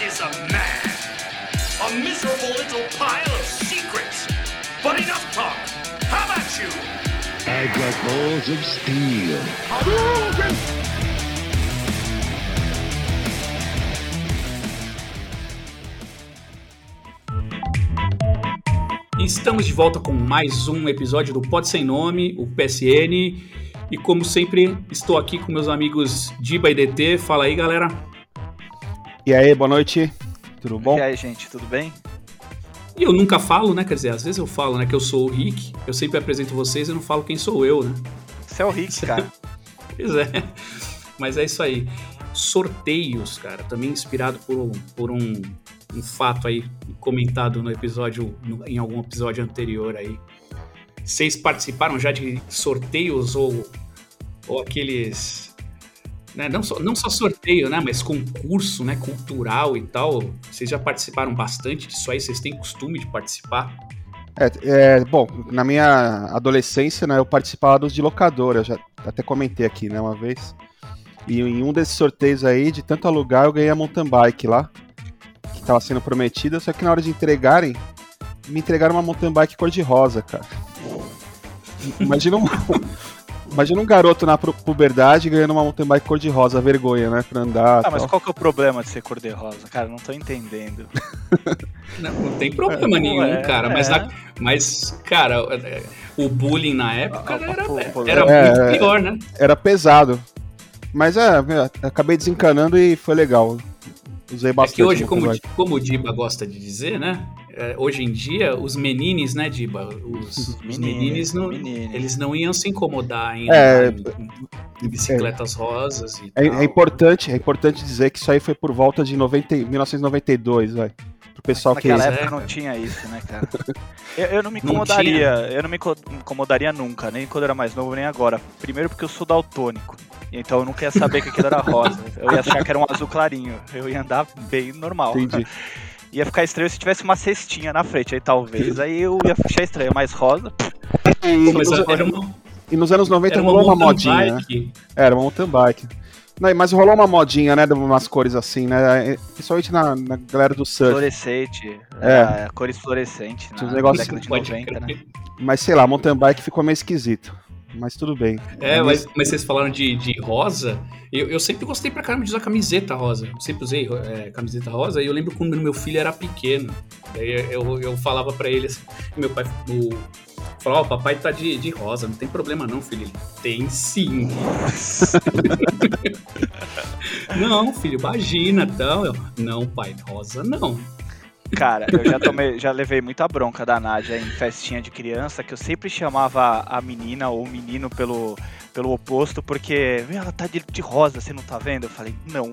What is a man? A miserable little pile of secrets. But enough talk. How about you? I've got balls of steel. Estamos de volta com mais um episódio do Pode Sem Nome, o PSN. E como sempre, estou aqui com meus amigos Diba e DT. Fala aí, galera. E aí, boa noite. Tudo bom? E aí, gente, tudo bem? E eu nunca falo, né? Quer dizer, às vezes eu falo, né, que eu sou o Rick. Eu sempre apresento vocês e não falo quem sou eu, né? Você é o Rick, cara. Pois é. Mas é isso aí. Sorteios, cara. Também inspirado por, por um, um fato aí comentado no episódio, no- em algum episódio anterior aí. Vocês participaram já de sorteios ou, ou aqueles. Né, não, só, não só sorteio, né? Mas concurso né, cultural e tal. Vocês já participaram bastante disso aí? Vocês têm costume de participar? É, é, bom, na minha adolescência, né, eu participava dos de locadora, já até comentei aqui, né, uma vez. E em um desses sorteios aí, de tanto alugar, eu ganhei a mountain bike lá, que tava sendo prometida, só que na hora de entregarem, me entregaram uma mountain bike cor-de-rosa, cara. Imagina um, imagina um garoto na pu- puberdade ganhando uma mountain bike cor-de-rosa, vergonha, né, pra andar. Ah, mas tal. qual que é o problema de ser cor-de-rosa? Cara, não tô entendendo. Não, não tem problema É, nenhum, é, cara. Mas, é. na- mas, cara, é, o bullying na época Ah, era, pô, pô, era é, muito é. pior, né? Era pesado. Mas é, meu, acabei desencanando e foi legal. Usei É bastante. que hoje, como, como o Diba gosta de dizer, né? É, hoje em dia, os menines, né, Diba? Os, os Menines, menines, não, menines. eles não iam se incomodar em, É, andar em, em bicicletas rosas e É, tal. é importante, é importante dizer que isso aí foi por volta de 90, e- 1992, vai. Pro pessoal que. Naquela é, época não tinha isso, né, cara? Eu, eu não me Não incomodaria, eu não me inco- incomodaria nunca, nem quando eu era mais novo, nem agora. Primeiro porque eu sou daltônico. Então eu nunca ia saber que aquilo era rosa. Eu ia achar que era um azul clarinho. Eu ia andar bem normal. Entendi. Ia ficar estranho se tivesse uma cestinha na frente. Aí talvez aí eu ia achar estranho, mas rosa. E, Mas nos, era uma, e nos anos 90 era uma rolou uma modinha, né? bike. Era uma mountain bike. Não, mas rolou uma modinha, né? De umas cores assim, né? Principalmente na, na galera do surf. Fluorescente. É. É. Cores fluorescentes. Tinha uns Na negócios década de Pode 90, né? Mas sei lá, mountain bike ficou meio esquisito. Mas tudo bem. É, mas, mas vocês falaram de, de rosa. Eu, eu sempre gostei pra caramba de usar camiseta rosa. Eu sempre usei é, camiseta rosa. E eu lembro quando meu filho era pequeno. Daí eu, eu falava pra ele assim. Meu pai o, falava: Ó, papai tá de, de rosa. Não tem problema não, filho. Ele, tem sim. não, filho, imagina. Então, eu, não, pai, rosa não. Cara, eu já tomei, já levei muita bronca da Nádia em festinha de criança, que eu sempre chamava a menina ou o menino pelo, pelo oposto, porque "Meu, ela tá de, de rosa, você não tá vendo? Eu falei, não.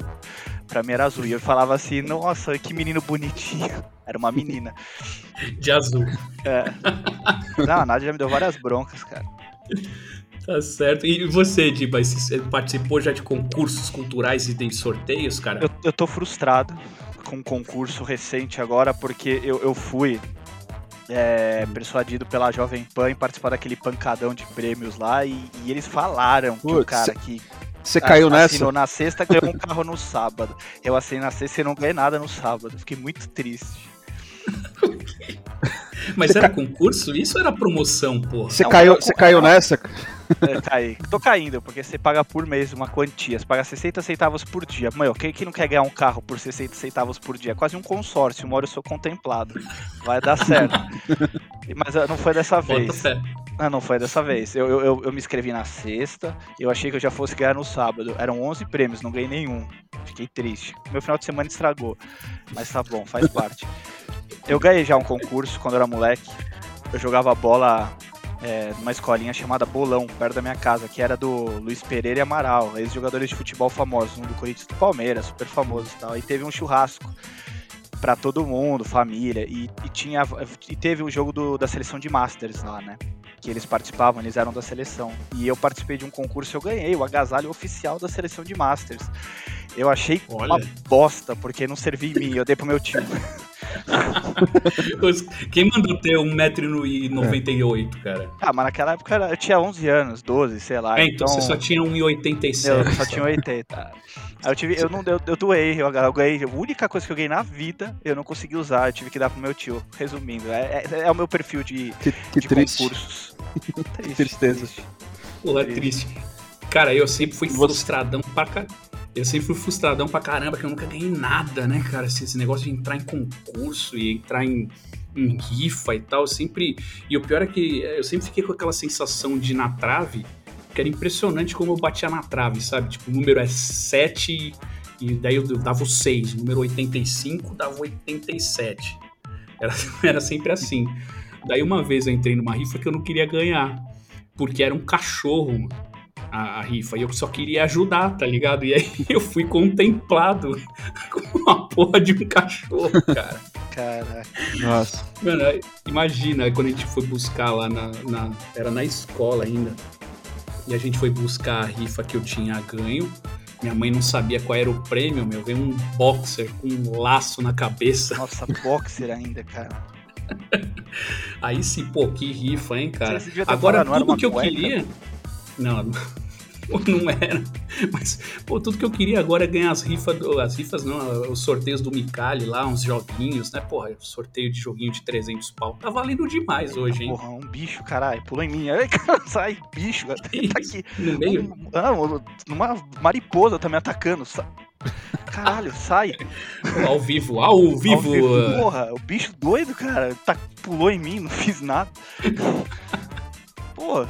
Pra mim era azul. E eu falava assim, nossa, que menino bonitinho. Era uma menina. De azul. É. Não, a Nádia já me deu várias broncas, cara. Tá certo. E você, Diba, você participou já de concursos culturais e de sorteios, cara? Eu, eu tô frustrado com um concurso recente agora, porque eu, eu fui é, persuadido pela Jovem Pan em participar daquele pancadão de prêmios lá e, e eles falaram que o Putz, cara que Você caiu nessa? assinou na sexta ganhou um carro no sábado. Eu assinei na sexta e não ganhei nada no sábado. Fiquei muito triste. Mas era concurso? Isso era promoção, porra. Você caiu, você caiu nessa? É, caí. Tô caindo, porque você paga por mês uma quantia. Você paga 60 centavos por dia. Meu, quem que não quer ganhar um carro por 60 centavos por dia? É quase um consórcio. Uma hora eu sou contemplado. Vai dar certo. Mas ah, não foi dessa vez. Ah, não foi dessa vez. Eu, eu, eu, eu me inscrevi na sexta. Eu achei que eu já fosse ganhar no sábado. Eram 11 prêmios, não ganhei nenhum. Fiquei triste. Meu final de semana estragou. Mas tá bom, faz parte. Eu ganhei já um concurso quando eu era moleque. Eu jogava bola é, numa escolinha chamada Bolão, perto da minha casa, que era do Luiz Pereira e Amaral, ex-jogadores de futebol famosos, um do Corinthians do Palmeiras, super famoso e tal. E teve um churrasco pra todo mundo, família, e, e tinha e teve o jogo do- da seleção de Masters lá, né? Que eles participavam, eles eram da seleção. E eu participei de um concurso eu ganhei o agasalho oficial da seleção de Masters. Eu achei Olha. uma bosta, porque não servia em mim, eu dei pro meu time. Quem mandou ter 1,98m, cara? Ah, mas naquela época eu tinha 11 anos, 12, sei lá. É, então, você só tinha 1,87m. Eu só tinha 80. Aí eu tive. Eu não eu, eu doei, eu, eu ganhei. A única coisa que eu ganhei na vida, eu não consegui usar, eu tive que dar pro meu tio. Resumindo, é, é, é o meu perfil de, Que, que de triste. concursos. Triste, Tristeza. triste. Porra, triste. Cara, eu sempre fui Você- frustradão pra caramba. Eu sempre fui frustradão pra caramba, que eu nunca ganhei nada, né, cara? Esse, esse negócio de entrar em concurso e entrar em, em rifa e tal, sempre. E o pior é que eu sempre fiquei com aquela sensação de na trave, que era impressionante como eu batia na trave, sabe? Tipo, o número é 7 e daí eu dava o 6, o número 85 dava 87. Era, era sempre assim. Daí uma vez eu entrei numa rifa que eu não queria ganhar, porque era um cachorro, mano, a, a rifa, e eu só queria ajudar, tá ligado? E aí eu fui contemplado com a porra de um cachorro, cara. Caraca. Nossa. Mano, imagina quando a gente foi buscar lá na, na- Era na escola ainda. E a gente foi buscar a rifa que eu tinha ganho. Minha mãe não sabia qual era o prêmio, meu. Veio um boxer com um laço na cabeça. Nossa, boxer ainda, cara. Aí sim, pô, que rifa, hein, cara. Agora, tudo uma que eu cueca? queria. Não, não não era. Mas, pô, tudo que eu queria agora é ganhar as rifas. do- As rifas não, os sorteios do Micali lá, uns joguinhos, né? Porra, sorteio de joguinho de 300 pau. Tá valendo demais hoje, hein? Porra, um bicho, caralho. Pulou em mim. Ai, cara, sai, bicho. Tá aqui. No meio. Um- ah, um- uma mariposa tá me atacando. Caralho, sai. Ao vivo, ao vivo. Ao vivo. Porra, o bicho doido, cara. Tá, pulou em mim, não fiz nada. Pô,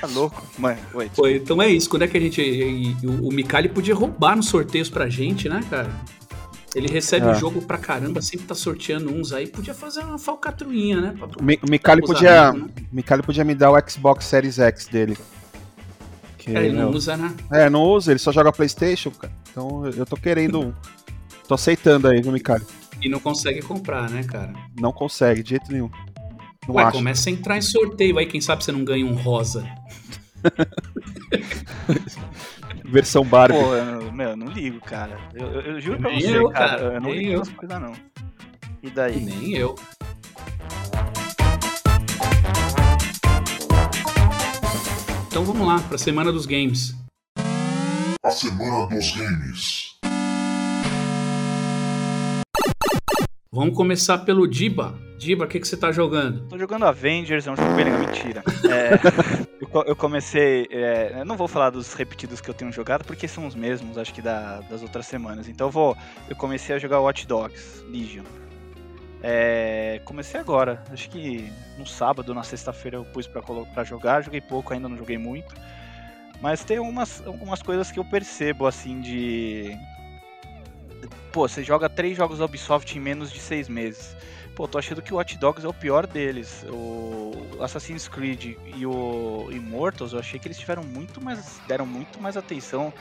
tá louco. Mano, oi. Pô, então é isso. Quando é que a gente. o, o Micali podia roubar nos sorteios pra gente, né, cara? Ele recebe É. o jogo pra caramba, sempre tá sorteando uns aí. Podia fazer uma falcatruinha, né? Pra- O Mi- o Micali Os podia, amigos, né? o Micali podia me dar o Xbox Series X dele. Que, É, ele não meu, usa, né? é, não usa, ele só joga Playstation, cara. Então eu tô querendo um. Tô aceitando aí, viu, Micali? E não consegue comprar, né, cara? Não consegue, de jeito nenhum. Não Ué, acho. começa a entrar em sorteio aí, quem sabe você não ganha um rosa. Versão Barbie. Pô, eu, meu, eu não ligo, cara. Eu, eu- eu juro pra Nem você, eu, cara. cara, Eu não nem ligo eu. essas coisas, não. E E daí? nem eu. Então vamos lá, pra semana dos games. A Semana dos Games. Vamos começar pelo Diba. Diba, o que, que você tá jogando? Tô jogando Avengers, é um jogo bem legal, mentira. É, eu, eu comecei. é, eu não vou falar dos repetidos que eu tenho jogado, porque são os mesmos, acho que da- das outras semanas. Então eu vou. Eu comecei a jogar Watch Dogs Legion. É, comecei agora, acho que no sábado, na sexta-feira eu pus pra jogar, joguei pouco, ainda não joguei muito. Mas tem algumas, algumas coisas que eu percebo, assim, de. Pô, você joga três jogos da Ubisoft em menos de seis meses. Pô, tô achando que o Watch Dogs é o pior deles. O Assassin's Creed e o Immortals, eu achei que eles tiveram muito mais. deram muito mais atenção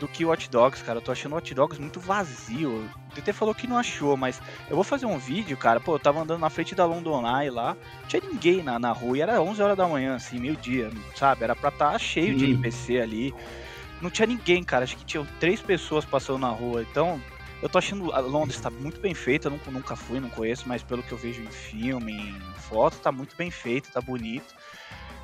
do que o Watch Dogs, cara. Eu tô achando o Watch Dogs muito vazio. O DT falou que não achou, mas eu vou fazer um vídeo, cara. Pô, eu tava andando na frente da London Eye lá, não tinha ninguém na, na rua, e era 11 horas da manhã, assim, meio-dia, sabe? Era pra estar cheio de Hum. NPC ali. Não tinha ninguém, cara. Acho que tinham três pessoas passando na rua. Então, eu tô achando Londres tá muito bem feita, eu nunca, nunca fui, não conheço, mas pelo que eu vejo em filme, em foto, tá muito bem feito, tá bonito.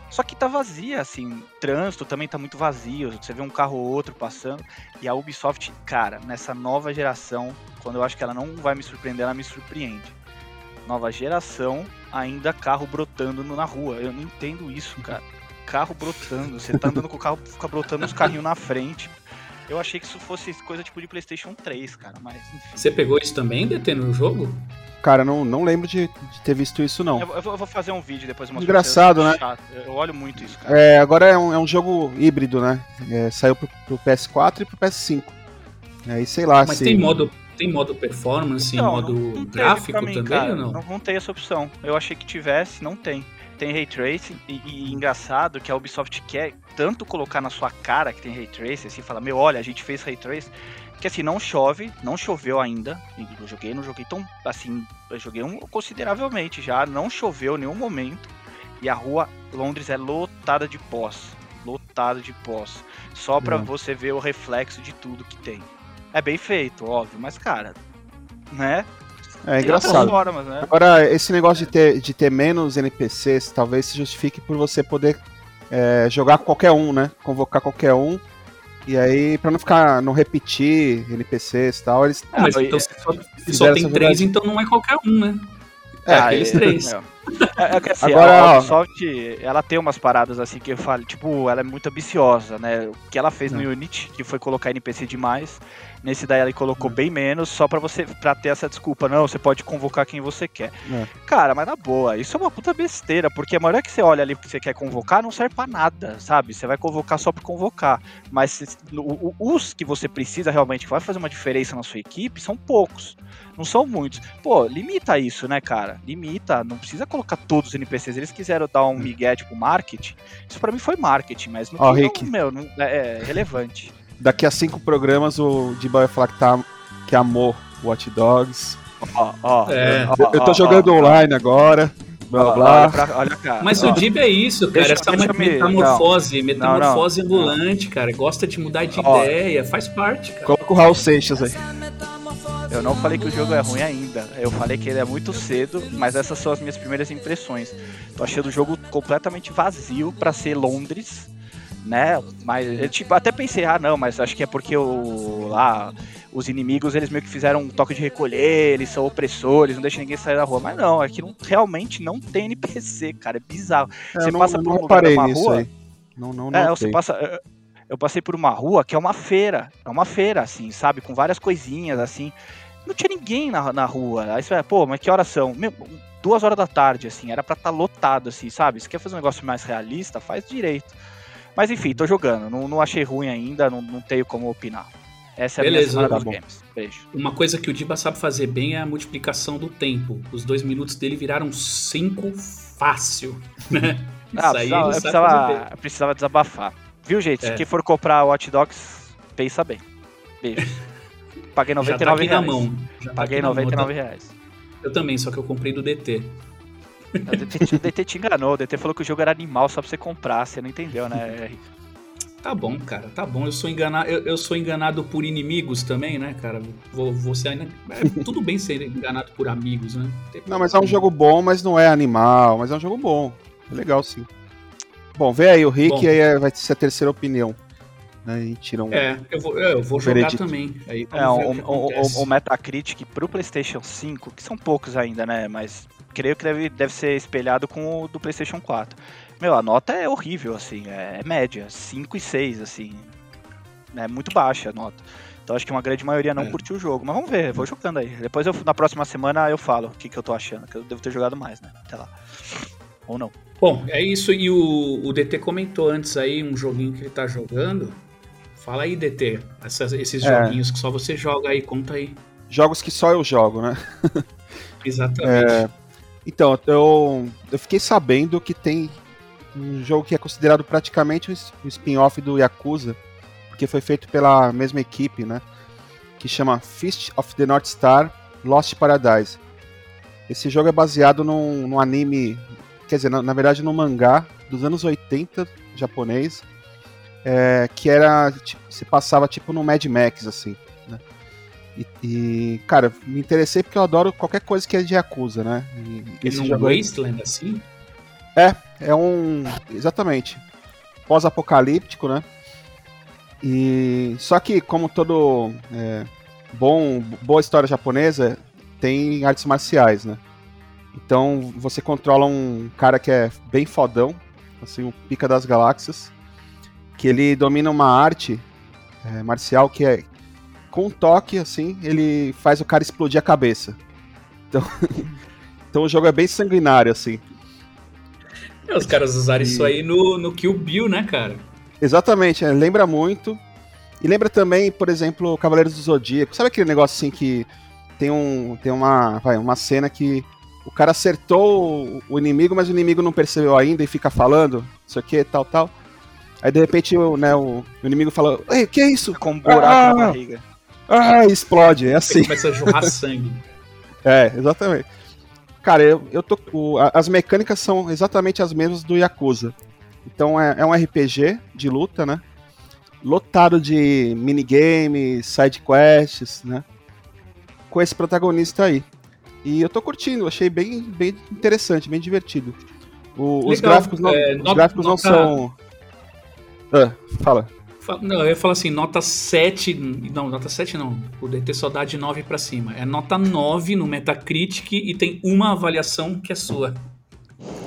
Só que tá vazia, assim, trânsito também tá muito vazio, você vê um carro ou outro passando. E a Ubisoft, cara, nessa nova geração, quando eu acho que ela não vai me surpreender, ela me surpreende. Nova geração, ainda carro brotando na rua. Eu não entendo isso, cara. Carro brotando, você tá andando com o carro, fica brotando uns carrinhos na frente. Eu achei que isso fosse coisa tipo de PlayStation 3, cara, mas enfim. Você pegou isso também, DT, no jogo? Cara, não, não lembro de, de ter visto isso, não. Eu, vou- eu vou- fazer um vídeo depois mostrar Engraçado, pra né? Chato. Eu olho muito isso, cara. É, agora é um, é um jogo híbrido, né? É, saiu pro, pro PS4 e pro PS5. É, e sei lá Mas se. tem modo, tem modo performance, Não, modo não- não gráfico mim, também cara. ou não? não? Não tem essa opção. Eu achei que tivesse, não tem. Tem Ray Tracing e, e engraçado que a Ubisoft quer tanto colocar na sua cara que tem Ray Tracing, assim, fala, meu, olha, a gente fez Ray Tracing, que assim, não chove, não choveu ainda, eu joguei, não joguei tão, assim, eu joguei um, consideravelmente já, não choveu em nenhum momento, e a rua Londres é lotada de pós, lotada de pós, só pra Hum. você ver o reflexo de tudo que tem. É bem feito, óbvio, mas cara, né? É engraçado. formas, né? Agora, esse negócio de ter, de ter menos NPCs talvez se justifique por você poder é, jogar com qualquer um, né? Convocar qualquer um. E aí, pra não ficar, não repetir NPCs e tal, eles. Ah, mas então, se só, se só tem três, então não é qualquer um, né? É, Ah, aqueles e- três. É, é, é que assim, Agora, a ó. Ubisoft, ela tem umas paradas assim que eu falo, tipo, ela é muito ambiciosa, né? O que ela fez no É. Unity, que foi colocar NPC demais, nesse daí ela É. colocou bem menos, só pra você para ter essa desculpa, não, você pode convocar quem você quer. É. Cara, mas na boa, isso é uma puta besteira, porque a maioria que você olha ali que você quer convocar não serve pra nada, sabe? Você vai convocar só pra convocar, mas se- o- o- os que você precisa realmente que vai fazer uma diferença na sua equipe são poucos. Não são muitos. Pô, limita isso, né, cara? Limita. Não precisa colocar todos os NPCs. Eles quiseram dar um migué, tipo, marketing. Isso pra mim foi marketing, mas fim, Rick. não, meu, não, é, é relevante. Daqui a cinco programas o Diba vai falar que, tá, que amou Watch Dogs. Ó, ó, É. Eu, eu tô jogando online agora. Blá blá. Olha, pra, olha, cara. Mas ó. o Dib é isso, cara. Deixa- essa deixa eu me- metamorfose, metamorfose Não, não. ambulante, cara. Gosta de mudar de Ó. ideia, faz parte, cara. Coloca o Raul Seixas aí. Eu não falei que o jogo é ruim ainda. Eu falei que ele é muito cedo, mas essas são as minhas primeiras impressões. Tô achando o jogo completamente vazio pra ser Londres, né? Mas eu tipo, até pensei, ah não, mas acho que é porque o lá os inimigos eles meio que fizeram um toque de recolher, eles são opressores, não deixam ninguém sair da rua. Mas não, aqui não, realmente não tem NPC, cara, é bizarro. É, Você não, passa por um lugar nisso rua, aí. Não, não, é, não você passa. eu- passei por uma rua que é uma feira. É uma feira, assim, sabe? Com várias coisinhas, assim. Não tinha ninguém na, na rua. Aí você vai, pô, mas que horas são? Meu, duas horas da tarde, assim. Era pra estar lotado, assim, sabe? Se quer fazer um negócio mais realista, faz direito. Mas enfim, tô jogando. Não, não achei ruim ainda, não, não tenho como opinar. Essa é a Beleza, minha semana tá bom. games. Beijo. Uma coisa que o Diba sabe fazer bem é a multiplicação do tempo. Os dois minutos dele viraram cinco fácil. Né? Ah, Isso aí precisava, precisava, precisava desabafar. Viu, gente? Se É. quem for comprar Watch Dogs, pensa bem. Beijo. Paguei Já 99 tá aqui na reais. mão. Já tá Paguei aqui na mão. 99 reais. Eu também, só que eu comprei do DT. O DT, te- o DT te enganou, o DT falou que o jogo era animal só pra você comprar, você não entendeu, né? Tá bom, cara, tá bom. Eu sou enganado, eu, eu sou enganado por inimigos também, né, cara? Vou, vou ser, é, tudo bem ser enganado por amigos, né? Tem Não, mas é um jogo bom, mas não é animal, mas é um jogo bom. É legal sim. Bom, vê aí o Rick Bom. e aí vai ser a terceira opinião. Né, e tira um. É, eu vou, eu vou jogar veredito. também. Aí É, o, o o, o Metacritic pro PlayStation 5, que são poucos ainda, né? Mas creio que deve, deve ser espelhado com o do PlayStation 4. Meu, a nota é horrível, assim, é, é média, 5 e 6, assim. É muito baixa a nota. Então acho que uma grande maioria não É. curtiu o jogo. Mas vamos ver, vou jogando aí. Depois eu, na próxima semana eu falo o que, que eu tô achando, que eu devo ter jogado mais, né? Até lá. Ou não. Bom, é isso. E o, o DT comentou antes aí um joguinho que ele tá jogando. Fala aí, DT. essas- esses É. joguinhos que só você joga aí, conta aí. Jogos que só eu jogo, né? Exatamente. Então, eu, eu fiquei sabendo que tem um jogo que é considerado praticamente um spin-off do Yakuza, porque foi feito pela mesma equipe, né? Que chama Fist of the North Star Lost Paradise. Esse jogo é baseado num, num anime, quer dizer, na, na verdade num mangá dos anos 80 japonês, é, que era, tipo, se passava tipo no Mad Max, assim, né? E, e, cara, me interessei porque eu adoro qualquer coisa que é de Yakuza, né? E E num jogo aí Wasteland assim? é um. Exatamente. Pós-apocalíptico, né? E. Só que, como todo é, bom, boa história japonesa, tem artes marciais, né? Então você controla um cara que é bem fodão, assim, o pica das galáxias, que ele domina uma arte é, marcial que é. Com um toque, assim, ele faz o cara explodir a cabeça. Então, então o jogo é bem sanguinário, assim. É, os caras usaram E- isso aí no, no Kill Bill, né, cara? Exatamente, é, lembra muito. E lembra também, por exemplo, Cavaleiros do Zodíaco. Sabe aquele negócio assim que tem um tem uma, vai, uma cena que o cara acertou o- o inimigo, mas o inimigo não percebeu ainda e fica falando, isso aqui, tal, tal. Aí de repente o, né, o, o inimigo fala: "Ei, que é isso?" Com um buraco Ah! na barriga. Ah, explode, é assim. Começa a jorrar sangue. É, exatamente. Cara, eu, eu tô. o- as mecânicas são exatamente as mesmas do Yakuza. Então é, é um RPG de luta, né? Lotado de minigames, side quests, né? Com esse protagonista aí. E eu tô curtindo, achei bem, bem interessante, bem divertido. O- os gráficos não, é, os nota- gráficos não nota- são. Ah, fala. Não, eu ia falar assim, nota 7. Não, nota 7 não. O DT só dá de 9 pra cima. É nota 9 no Metacritic e tem uma avaliação que é sua.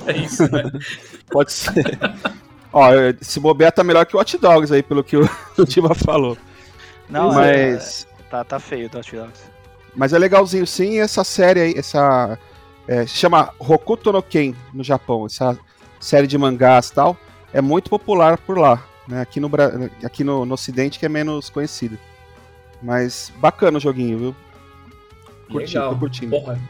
É isso, né? Pode ser. Ó, se bobear tá melhor que o Hot Dogs aí, pelo que o, o Diva falou. Não, mas, é, tá, tá feio o Dot Dogs. mas é legalzinho sim, e essa série aí, essa. É, se chama Hokuto no Ken no Japão, essa série de mangás e tal, é muito popular por lá. Né? Aqui, no, aqui no, no Ocidente que é menos conhecido. Mas bacana o joguinho, viu? Curti, Legal. tô curtindo. Porra.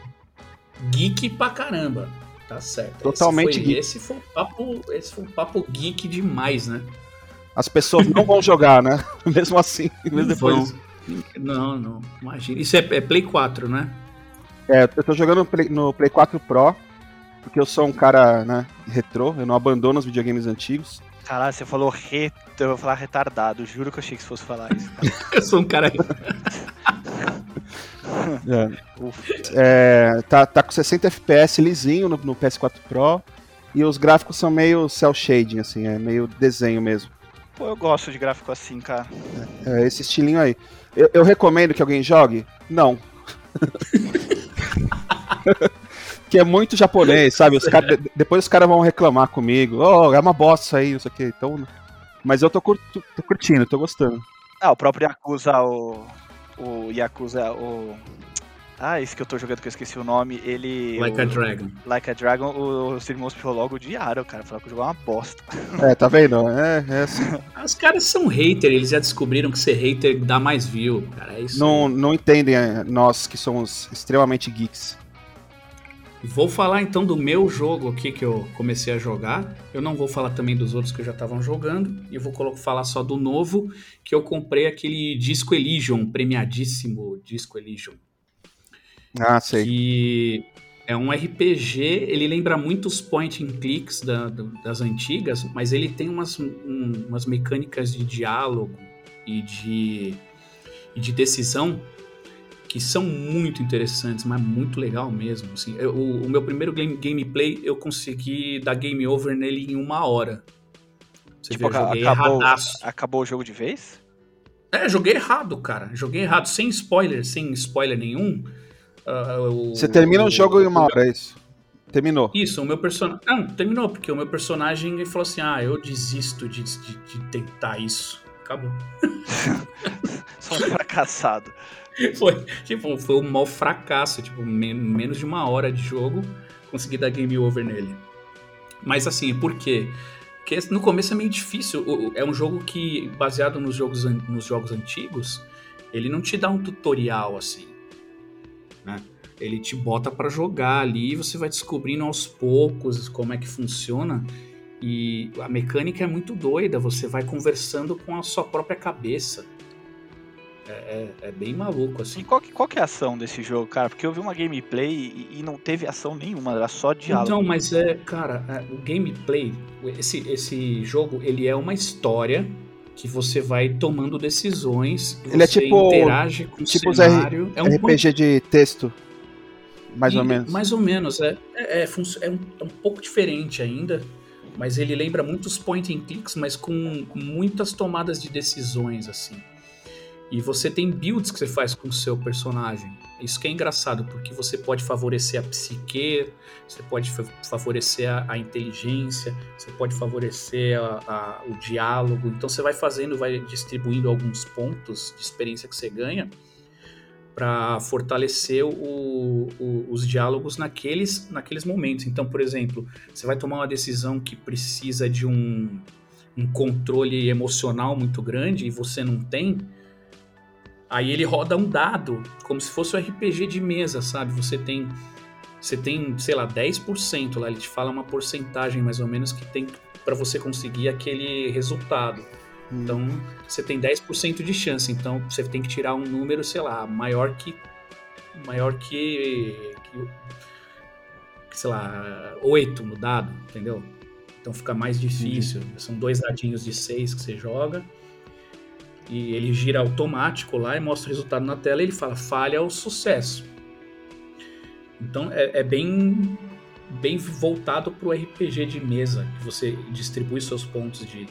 Geek pra caramba. Tá certo. Totalmente esse foi, geek. Esse foi, um papo, esse foi um papo geek demais, né? As pessoas não vão jogar, né? Mesmo assim, mesmo depois. Não, não. Imagina. Isso é, é Play 4, né? É, eu tô jogando no Play, no Play 4 Pro, porque eu sou um cara, né, retrô, eu não abandono os videogames antigos. Caralho, você falou re... Eu vou falar retardado. Juro que eu achei que você fosse falar isso. Cara. Eu sou um cara. É, é, tá, tá com 60 FPS lisinho no, no PS4 Pro, e os gráficos são meio cel shading, assim, é meio desenho mesmo. Pô, eu gosto de gráfico assim, cara. É esse estilinho aí. Eu, eu recomendo que alguém jogue? Não. que é muito japonês, sabe? Os cara- de- depois os caras vão reclamar comigo. Oh, é uma bosta isso aí, não sei o que. Então, mas eu tô, curto- tô curtindo, tô gostando. Ah, o próprio Yakuza, o. O Yakuza, o. Ah, esse que eu tô jogando que eu esqueci o nome, ele. like o, a Dragon. Like a Dragon, o- os irmãos logo odiaram, cara. Falaram que o jogo é uma bosta. É, tá vendo? É, é assim. Os caras são hater, eles já descobriram que ser hater dá mais view, cara. É isso. Não, não entendem é, nós que somos extremamente geeks. Vou falar então do meu jogo aqui que eu comecei a jogar. Eu não vou falar também dos outros que já estavam jogando. Eu vou falar só do novo, que eu comprei aquele Disco Elysium, premiadíssimo Disco Elysium. Ah, sei. Que é um RPG, ele lembra muito os point and clicks da- das antigas, mas ele tem umas, um- umas mecânicas de diálogo e de, e de decisão que são muito interessantes, mas muito legal mesmo. Assim, Eu- o, o meu primeiro game, gameplay eu consegui dar game over nele em uma hora. Você Tipo, vê, eu joguei acabou, erradaço. acabou o jogo de vez? É, joguei errado, cara. Joguei errado, sem spoiler, sem spoiler nenhum. Ah, o- Você termina o jogo em uma hora, é isso? Terminou. Isso, o meu personagem. Não, terminou, porque o meu personagem falou assim: ah, eu desisto de, de, de tentar isso. Acabou. Só um fracassado. Foi, tipo, foi um mau fracasso. Tipo, men- menos de uma hora de jogo, consegui dar game over nele. Mas assim, por quê? Porque no começo é meio difícil. É um jogo que, baseado nos jogos, nos jogos antigos, ele não te dá um tutorial assim. Né? Ele te bota pra jogar ali e você vai descobrindo aos poucos como é que funciona. E a mecânica é muito doida, você vai conversando com a sua própria cabeça. É, é- é bem maluco, E assim. qual que, qual que é a ação desse jogo, cara? Porque eu vi uma gameplay e, e não teve ação nenhuma, era só diálogo. Então, mas é, cara, é, o gameplay, esse, esse jogo, ele é uma história que você vai tomando decisões, Ele é você tipo- interage com tipo o R- cenário. é um RPG de texto. Mais ou e- menos. Mais ou menos, é, é, é, é um, é um pouco diferente ainda, mas ele lembra muitos point and clicks, mas com muitas tomadas de decisões, assim. E você tem builds que você faz com o seu personagem. Isso que é engraçado, porque você pode favorecer a psique, você pode fa- favorecer a, a inteligência, você pode favorecer a- a- o diálogo. Então você vai fazendo, vai distribuindo alguns pontos de experiência que você ganha para fortalecer o- o- os diálogos naqueles, naqueles momentos. Então, por exemplo, você vai tomar uma decisão que precisa de um, um controle emocional muito grande e você não tem, aí ele roda um dado, como se fosse um RPG de mesa, sabe? Você tem, você tem, sei lá, 10% lá, ele te fala uma porcentagem mais ou menos que tem para você conseguir aquele resultado. Então, você tem 10% de chance. Então, você tem que tirar um número, sei lá, maior que. Maior que. que que, sei lá, 8 no dado, entendeu? Então fica mais difícil. São dois dadinhos de 6 que você joga. E ele gira automático lá e mostra o resultado na tela e ele fala falha ou sucesso. Então é, é bem bem voltado para o RPG de mesa, que você distribui seus pontos de, de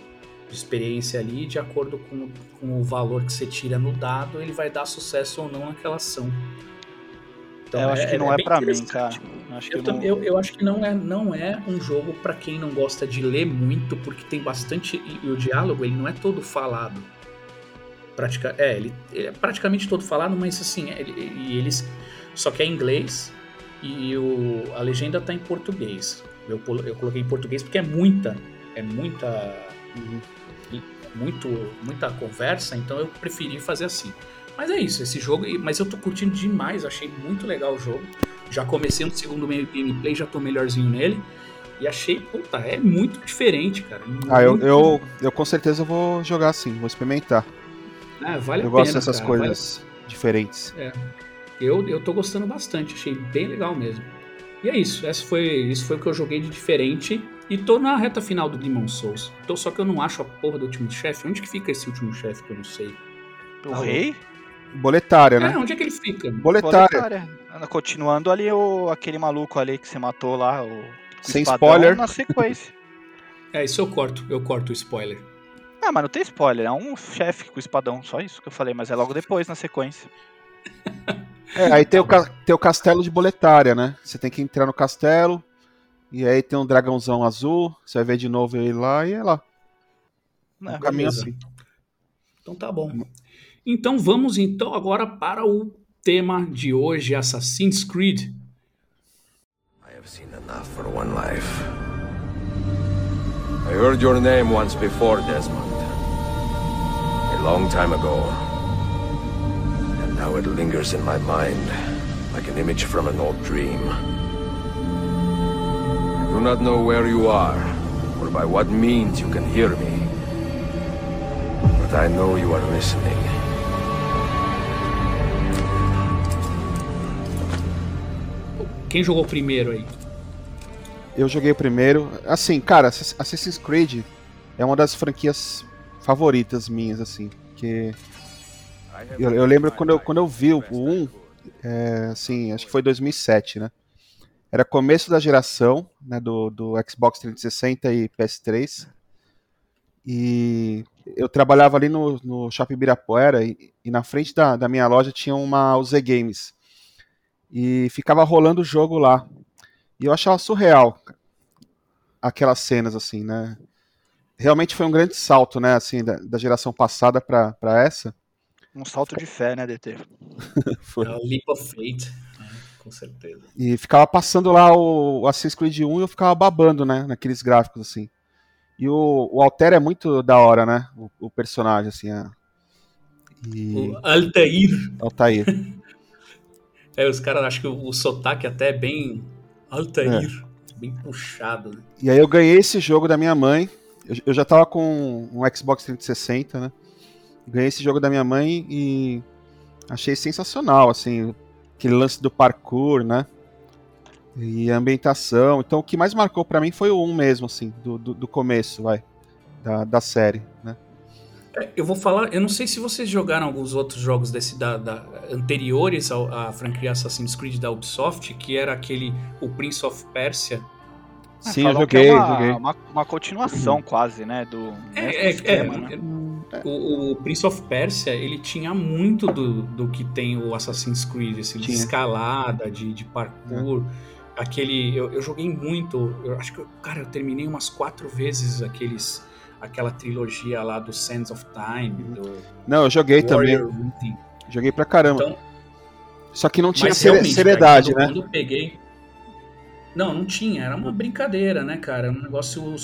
experiência ali de acordo com, com, o valor que você tira no dado, ele vai dar sucesso ou não naquela ação. Então, eu acho que não é, é para mim, cara. Eu acho, eu, não... Eu, eu, acho que não é, não é um jogo para quem não gosta de ler muito, porque tem bastante. E, o diálogo ele não é todo falado. Pratica, é, ele, ele é praticamente todo falado, mas assim, ele, eles. Só que é em inglês, e o, a legenda está em português. Eu, eu coloquei em português porque é muita, é muita, muito, muita conversa, então eu preferi fazer assim. Mas é isso, esse jogo, mas eu tô curtindo demais, achei muito legal o jogo. Já comecei no segundo gameplay, já tô melhorzinho nele. E achei, puta, é muito diferente, cara. Muito... Ah, eu, eu, eu com certeza vou jogar assim, vou experimentar. Ah, vale eu a gosto pena, dessas cara, coisas vale... diferentes. É. Eu, eu tô gostando bastante, achei bem legal mesmo. E é isso, esse foi, isso foi o que eu joguei de diferente. E tô na reta final do Demon Souls. Tô, só que eu não acho a porra do último chefe. Onde que fica esse último chefe que eu não sei? O ah, rei? Boletária, né? É, onde é que ele fica? Boletária. Boletária. Continuando ali o, aquele maluco ali que você matou lá, o Sem spoiler. na sequência. é, isso eu corto, eu corto o spoiler. Ah, mas não tem spoiler, é um chefe com espadão, só isso que eu falei, mas é logo depois na sequência. É, aí tem o, tem o castelo de boletária, né? Você tem que entrar no castelo, e aí tem um dragãozão azul, você vai ver de novo ele lá e é lá. um caminho assim. Então tá bom. Então vamos então agora para o tema de hoje, Assassin's Creed. I have seen enough for one life. I heard your name once before, Desmond. A long time ago. And now it lingers in my mind, like an image from an old dream. I do not know where you are, or by what means you can hear me. But I know you are listening. Quem jogou primeiro aí? Eu joguei o primeiro. Assim, cara, Assassin's Creed é uma das franquias favoritas minhas, assim. Que eu, eu, lembro quando eu, quando eu vi o 1, é, assim, acho que foi 2007, né? Era começo da geração né, do, do Xbox 360 e PS3. E eu trabalhava ali no, no Shopping Birapuera e, e na frente da, da minha loja tinha uma UZ Games. E ficava rolando o jogo lá. E eu achava surreal aquelas cenas, assim, né? Realmente foi um grande salto, né, assim, da, da geração passada para essa. Um salto de fé, né, DT? Foi. É o Leap of Fate, né? com certeza. E ficava passando lá o Assassin's Creed 1 e eu ficava babando, né, naqueles gráficos, assim. E o, o Alter é muito da hora, né, o, o personagem, assim, é... E... O Altair. Altair. é, os caras acham que o, o sotaque até é bem Altair, é. bem puxado, né? E aí eu ganhei esse jogo da minha mãe, eu, eu já tava com um Xbox 360, né, Ganhei esse jogo da minha mãe e achei sensacional, assim, aquele lance do parkour, né? E a ambientação. Então o que mais marcou para mim foi o 1 mesmo, assim, do, do, do começo, vai, da, da série, né? É, eu vou falar, eu não sei se vocês jogaram alguns outros jogos desse da, da anteriores à franquia Assassin's Creed da Ubisoft, que era aquele o Prince of Persia, Sim, eu joguei, é uma, joguei. Uma, uma continuação quase, né, do é, é, esquema, é, né? O, o, Prince of Persia, ele tinha muito do, do que tem o Assassin's Creed, assim, de escalada, de, de parkour. É. Aquele. Eu, eu joguei muito. Eu acho que, cara, eu terminei umas quatro vezes aqueles. Aquela trilogia lá do Sands of Time. Uhum. Do Não, eu joguei Warrior também. Routing. Joguei pra caramba. Então, Só que não tinha seriedade, cara, quando, né? Quando eu peguei. Não, não tinha. Era uma brincadeira, né, cara? Um negócio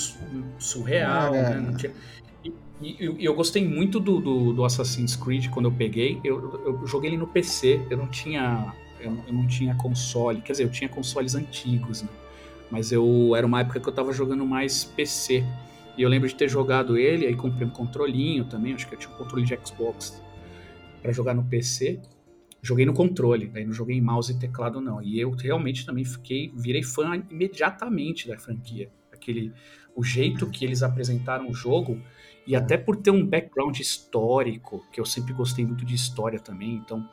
surreal, ah, né? Não tinha... E, e, eu gostei muito do, do, do, Assassin's Creed quando eu peguei. Eu, eu joguei ele no PC, eu não tinha. Eu, eu, não tinha console. Quer dizer, eu tinha consoles antigos, né? Mas eu era uma época que eu tava jogando mais PC. E eu lembro de ter jogado ele, aí comprei um controlinho também, acho que eu tinha um controle de Xbox para jogar no PC. Joguei no controle, aí não joguei em mouse e teclado não. E eu realmente também fiquei, virei fã imediatamente da franquia. Aquele o jeito que eles apresentaram o jogo e até por ter um background histórico, que eu sempre gostei muito de história também, então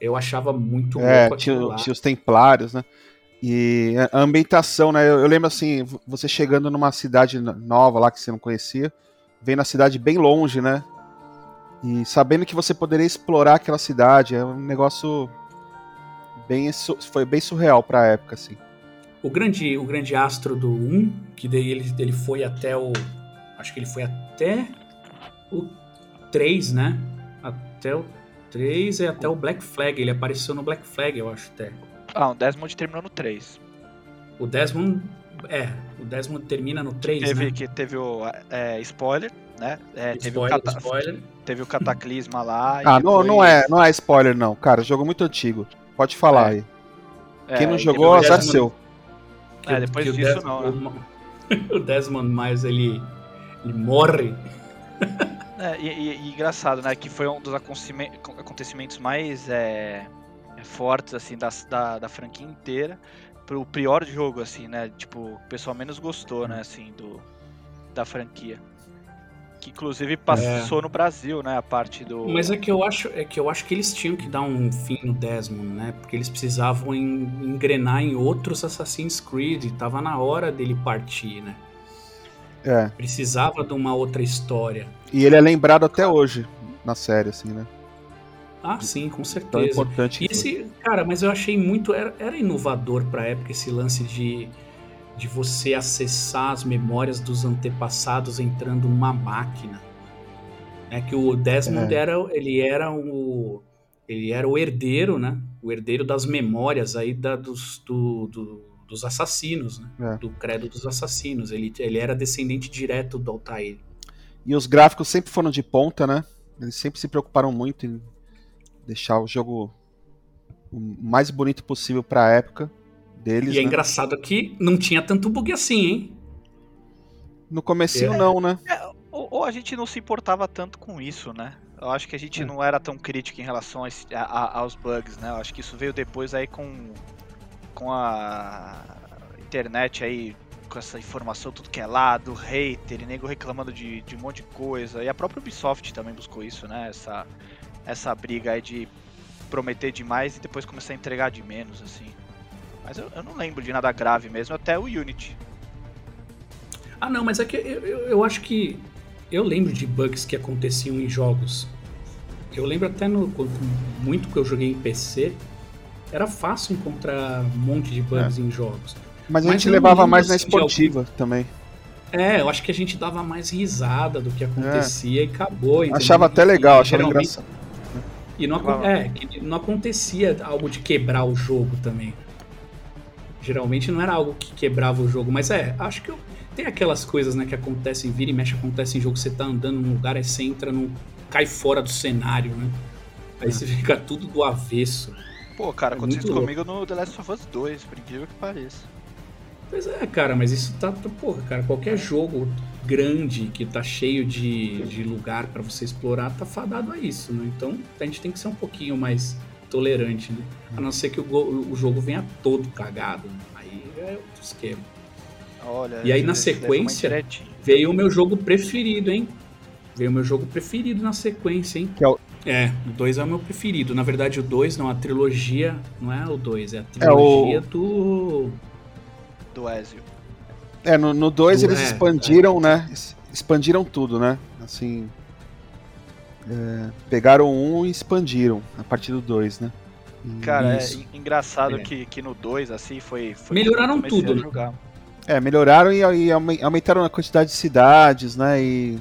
Eu achava muito É, louco tinha, tinha os templários, né? E a ambientação, né? Eu, eu lembro assim, você chegando numa cidade no- nova lá que você não conhecia, vendo a cidade bem longe, né? E sabendo que você poderia explorar aquela cidade, é um negócio bem foi bem surreal pra época, assim. O grande, o grande astro do 1, que daí ele, ele foi até o. Acho que ele foi até o 3, né? Até o 3 e até o Black Flag. Ele apareceu no Black Flag, eu acho até. Ah, o Desmond terminou no 3. O Desmond. É, o Desmond termina no 3, Teve, né? que teve o é, spoiler, né? É, teve, o Spoiler, cata- spoiler. teve o cataclisma lá. e Ah, não, depois- não é, não é spoiler não, cara, jogo muito antigo. Pode falar É. aí. é, Quem não jogou, azar Desmond- seu. que É, depois disso Des- não, né? o, Desmond mais ele, ele morre. É, e, e- e engraçado, né? Que foi um dos acontecime- acontecimentos mais é, é, fortes, assim, da, da, da franquia inteira. Pro pior jogo, assim, né? Tipo, o pessoal menos gostou, né? Assim, do, da franquia. Que inclusive passou no Brasil, né? A parte do. Mas é que eu acho, é que eu acho que eles tinham que dar um fim no Desmond, né? Porque eles precisavam en- engrenar em outros Assassin's Creed. e Tava na hora dele partir, né? É. Precisava de uma outra história. E ele é lembrado até hoje na série, assim, né? Ah, sim, com Tão certeza. importante. E esse, cara, mas eu achei muito. Era, era inovador pra época esse lance de, de você acessar as memórias dos antepassados entrando numa máquina. É que o Desmond É. era, ele era o. Ele era o herdeiro, né? O herdeiro das memórias aí da, dos, do, do- dos assassinos, né? É. Do credo dos assassinos. Ele, ele era descendente direto do Altair. E os gráficos sempre foram de ponta, né? Eles sempre se preocuparam muito em deixar o jogo o mais bonito possível pra época deles, E é né? engraçado que não tinha tanto bug assim, hein? No comecinho É. não, né? Ou, ou a gente não se importava tanto com isso, né? Eu acho que a gente É. não era tão crítico em relação a a- a- aos bugs, né? Eu acho que isso veio depois aí com, com a internet aí, com essa informação tudo que é lado, hater, nego reclamando de, de um monte de coisa. E a própria Ubisoft também buscou isso, né? Essa, essa briga aí de prometer demais e depois começar a entregar de menos, assim. Mas eu, eu não lembro de nada grave mesmo, até o Unity. Ah, não, mas é que eu, eu, eu acho que. Eu lembro de bugs que aconteciam em jogos. Eu lembro até no. Muito que eu joguei em PC. Era fácil encontrar um monte de bugs em jogos. Mas a Mas gente eu levava mais na assim, esportiva também. É, eu acho que a gente dava mais risada do que acontecia e acabou. entendeu? Achava até legal, e achava geralmente- engraçado. E não, é, que não acontecia algo de quebrar o jogo também. Geralmente não era algo que quebrava o jogo, mas é, acho que eu- tem aquelas coisas né, que acontecem, vira e mexe, acontece em jogo, você tá andando num lugar, aí você entra num. cai fora do cenário, né? Aí você fica tudo do avesso. Pô, cara, É aconteceu comigo no The Last of Us 2, por incrível que pareça. Pois é, cara, mas isso tá. tá- Porra, cara, qualquer jogo grande que tá cheio de, de lugar pra você explorar tá fadado a isso, né? Então a gente tem que ser um pouquinho mais tolerante, né? A não ser que o, o jogo venha todo cagado. né? Aí é outro esquema. Olha, E aí, na sequência. Veio o meu jogo preferido, hein? Veio o meu jogo preferido na sequência, hein? Que é o- É, o 2 é o meu preferido. Na verdade, o 2 não, a trilogia não é o 2, é a É o- trilogia do. do Ezio. É, no 2 Do- eles é, expandiram, né? Es- Expandiram tudo, né? Assim. é, pegaram um e expandiram a partir do 2, né? Cara, é Isso. en- engraçado É. que, que no 2, assim, foi. foi Melhoraram tudo, né? jogar. É, melhoraram e, e aume- aumentaram a quantidade de cidades, né? E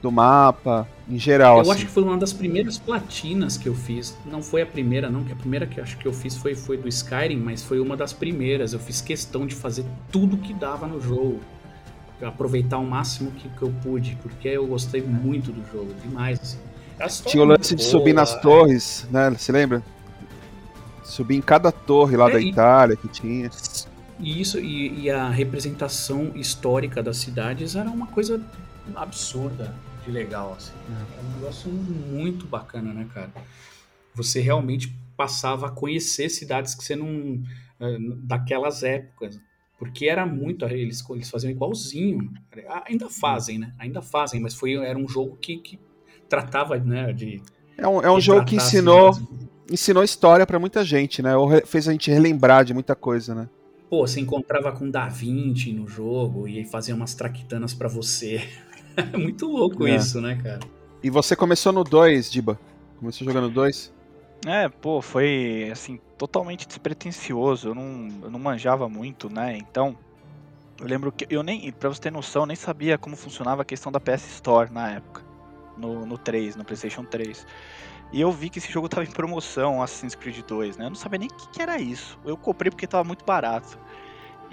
do mapa, em geral, Eu assim. acho que foi uma das primeiras platinas que eu fiz. Não foi a primeira, não, que a primeira que eu acho que eu fiz foi, foi do Skyrim, mas foi uma das primeiras. Eu fiz questão de fazer tudo que dava no jogo. Aproveitar o máximo que, que eu pude, porque eu gostei muito do jogo, demais. Assim. História Tinha o é lance de subir boa, nas torres, né? Você lembra? Subir em cada torre lá É, da e- Itália que tinha. E isso e, e a representação histórica das cidades era uma coisa absurda de legal, assim. Era um negócio muito bacana, né, cara? Você realmente passava a conhecer cidades que você não. eh, daquelas épocas. Porque era muito. Eles, eles faziam igualzinho. Ainda fazem, né? Ainda fazem, mas foi, era um jogo que, que tratava, né, de. É um, é um de jogo que ensinou, ensinou história pra muita gente, né? Ou fez a gente relembrar de muita coisa, né? Pô, você encontrava com Da Vinci no jogo e aí fazia umas traquitanas pra você. É muito louco É. isso, né, cara? E você começou no 2, Diba? Começou jogando 2? É, pô, foi assim, totalmente despretensioso. Eu não, eu não manjava muito, né? Então, eu lembro que eu nem, pra você ter noção, eu nem sabia como funcionava a questão da PS Store na época. No, no 3, no PlayStation 3. E eu vi que esse jogo tava em promoção, Assassin's Creed 2, né? Eu não sabia nem o que, que era isso. Eu comprei porque tava muito barato.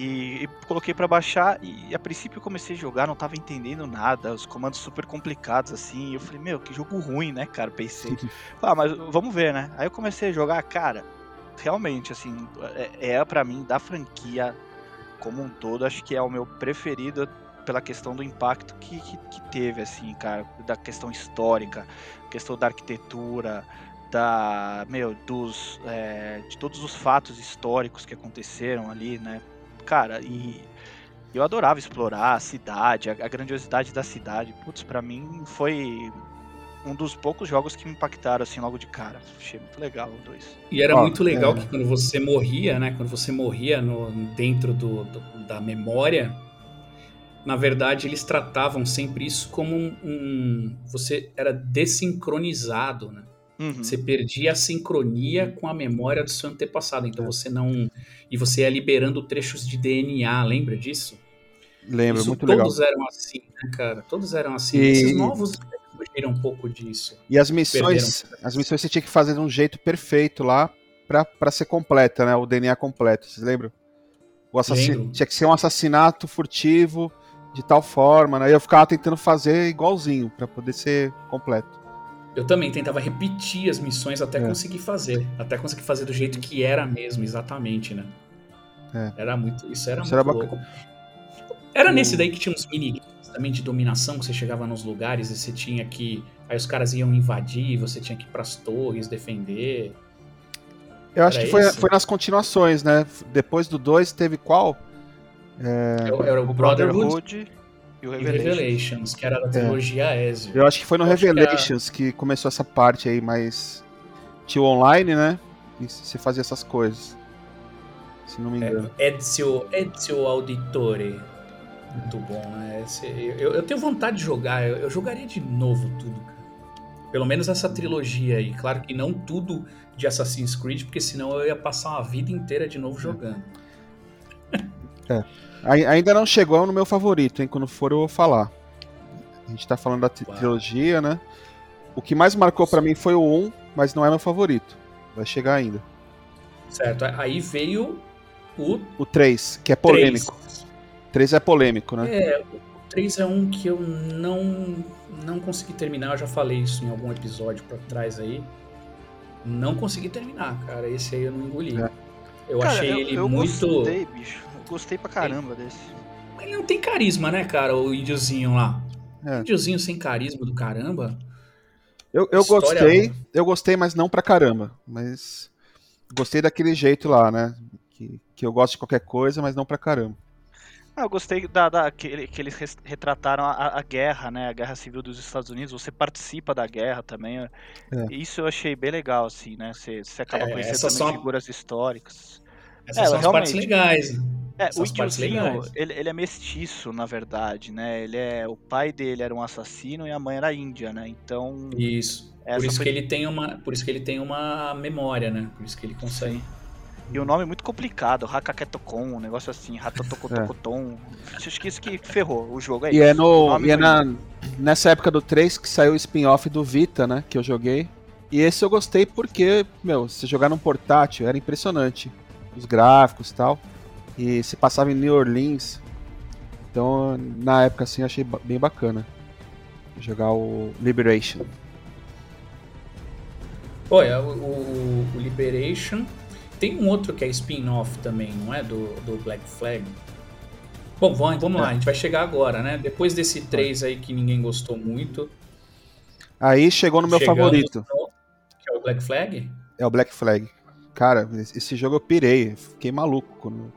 E, e coloquei pra baixar e a princípio eu comecei a jogar, não tava entendendo nada, os comandos super complicados assim. E eu falei, meu, que jogo ruim, né, cara? Pensei. Ah, mas vamos ver, né? Aí eu comecei a jogar, cara, realmente, assim, é, é para mim, da franquia como um todo, acho que é o meu preferido pela questão do impacto que, que, que teve, assim, cara, da questão histórica, questão da arquitetura, da, meu, dos, é, de todos os fatos históricos que aconteceram ali, né? Cara, e eu adorava explorar a cidade, a, a grandiosidade da cidade. Putz, pra mim foi um dos poucos jogos que me impactaram assim logo de cara. Achei muito legal o 2. E era Ó, muito legal é. que quando você morria, né? Quando você morria no, dentro do, do- da memória, na verdade eles tratavam sempre isso como um. um- você era desincronizado, né? Uhum. Você perdia a sincronia com a memória do seu antepassado. Então você não. E você ia liberando trechos de DNA, lembra disso? Lembro, Isso muito legal. todos eram assim, né, cara? Todos eram assim. E- Esses novos fugiram um pouco disso. E as missões, as missões você tinha que fazer de um jeito perfeito lá pra, pra ser completa, né? O DNA completo, vocês lembram? O assassino Lembro. tinha que ser um assassinato furtivo de tal forma, né? E eu ficava tentando fazer igualzinho pra poder ser completo. Eu também tentava repetir as missões até É. conseguir fazer. Até conseguir fazer do jeito que era mesmo, exatamente, né? É. Era muito. Isso era Isso muito era louco. Era O- nesse daí que tinha uns minigames também de dominação, que você chegava nos lugares e você tinha que. Aí os caras iam invadir, você tinha que ir pras torres, defender. Eu acho Era que foi, esse? foi nas continuações, né? Depois do 2 teve qual? Era, era o O Brotherhood, Brotherhood e o e o Revelation. Revelations, que era da trilogia Ezio. Eu acho que foi no Eu acho que Revelations que, começou essa parte aí, mas tinha o online, né? E você fazia essas coisas. Se não me engano. É, Ezio, Ezio Auditore. Muito bom, né? Esse- eu, eu tenho vontade de jogar, eu, eu jogaria de novo tudo, cara. Pelo menos essa trilogia aí. Claro que não tudo de Assassin's Creed, porque senão eu ia passar uma vida inteira de novo jogando. Ai- Ainda não chegou no meu favorito, hein? Quando for eu vou falar. A gente tá falando da Uau. trilogia, né? O que mais marcou pra mim foi o 1, mas não é meu favorito. Vai chegar ainda. Certo? Aí veio o O 3, que é 3. polêmico. 3 é polêmico, né? É, o 3 é um que eu não, não consegui terminar, eu já falei isso em algum episódio pra trás aí. Não consegui terminar, cara. Esse aí eu não engoli. É. Eu Cara, achei eu, ele eu muito. gostei, bicho. Gostei pra caramba desse. Ele não tem carisma, né, cara? O índiozinho lá. É. Índiozinho sem carisma do caramba. Eu, eu História gostei, boa. eu gostei, mas não pra caramba. Mas gostei daquele jeito lá, né? Que, que eu gosto de qualquer coisa, mas não pra caramba. Ah, eu gostei da, da- que, que eles retrataram a, a guerra, né? A guerra civil dos Estados Unidos. Você participa da guerra também. É. Isso eu achei bem legal, assim, né? Você, você acaba É, conhecendo também são- figuras históricas. Essas É, são as partes legais. É, o legais. ele, ele é mestiço, na verdade, né? Ele é, o pai dele era um assassino e a mãe era índia, né? Então, Isso. Por isso, foi- que ele tem uma, por isso que ele tem uma memória, né? Por isso que ele consegue. e o nome é muito complicado, Hakaketokon, um negócio assim, Ratatokotokoton. Acho que isso que ferrou o jogo, é E é, no, e é na, nessa época do 3 que saiu o spin-off do Vita, né? Que eu joguei. E esse eu gostei porque, meu, se jogar num portátil era impressionante. Os gráficos e tal. E se passava em New Orleans. Então, na época, assim, achei bem bacana. Jogar o Liberation. Olha, o, o- o Liberation. Tem um outro que é spin-off também, não é? Do, do Black Flag. Bom, vamos, vamos lá, a gente vai chegar agora, né? Depois desse 3 aí que ninguém gostou muito. Aí chegou no meu favorito. no- que é o Black Flag. É o Black Flag. Cara, esse jogo eu pirei. Fiquei maluco quando,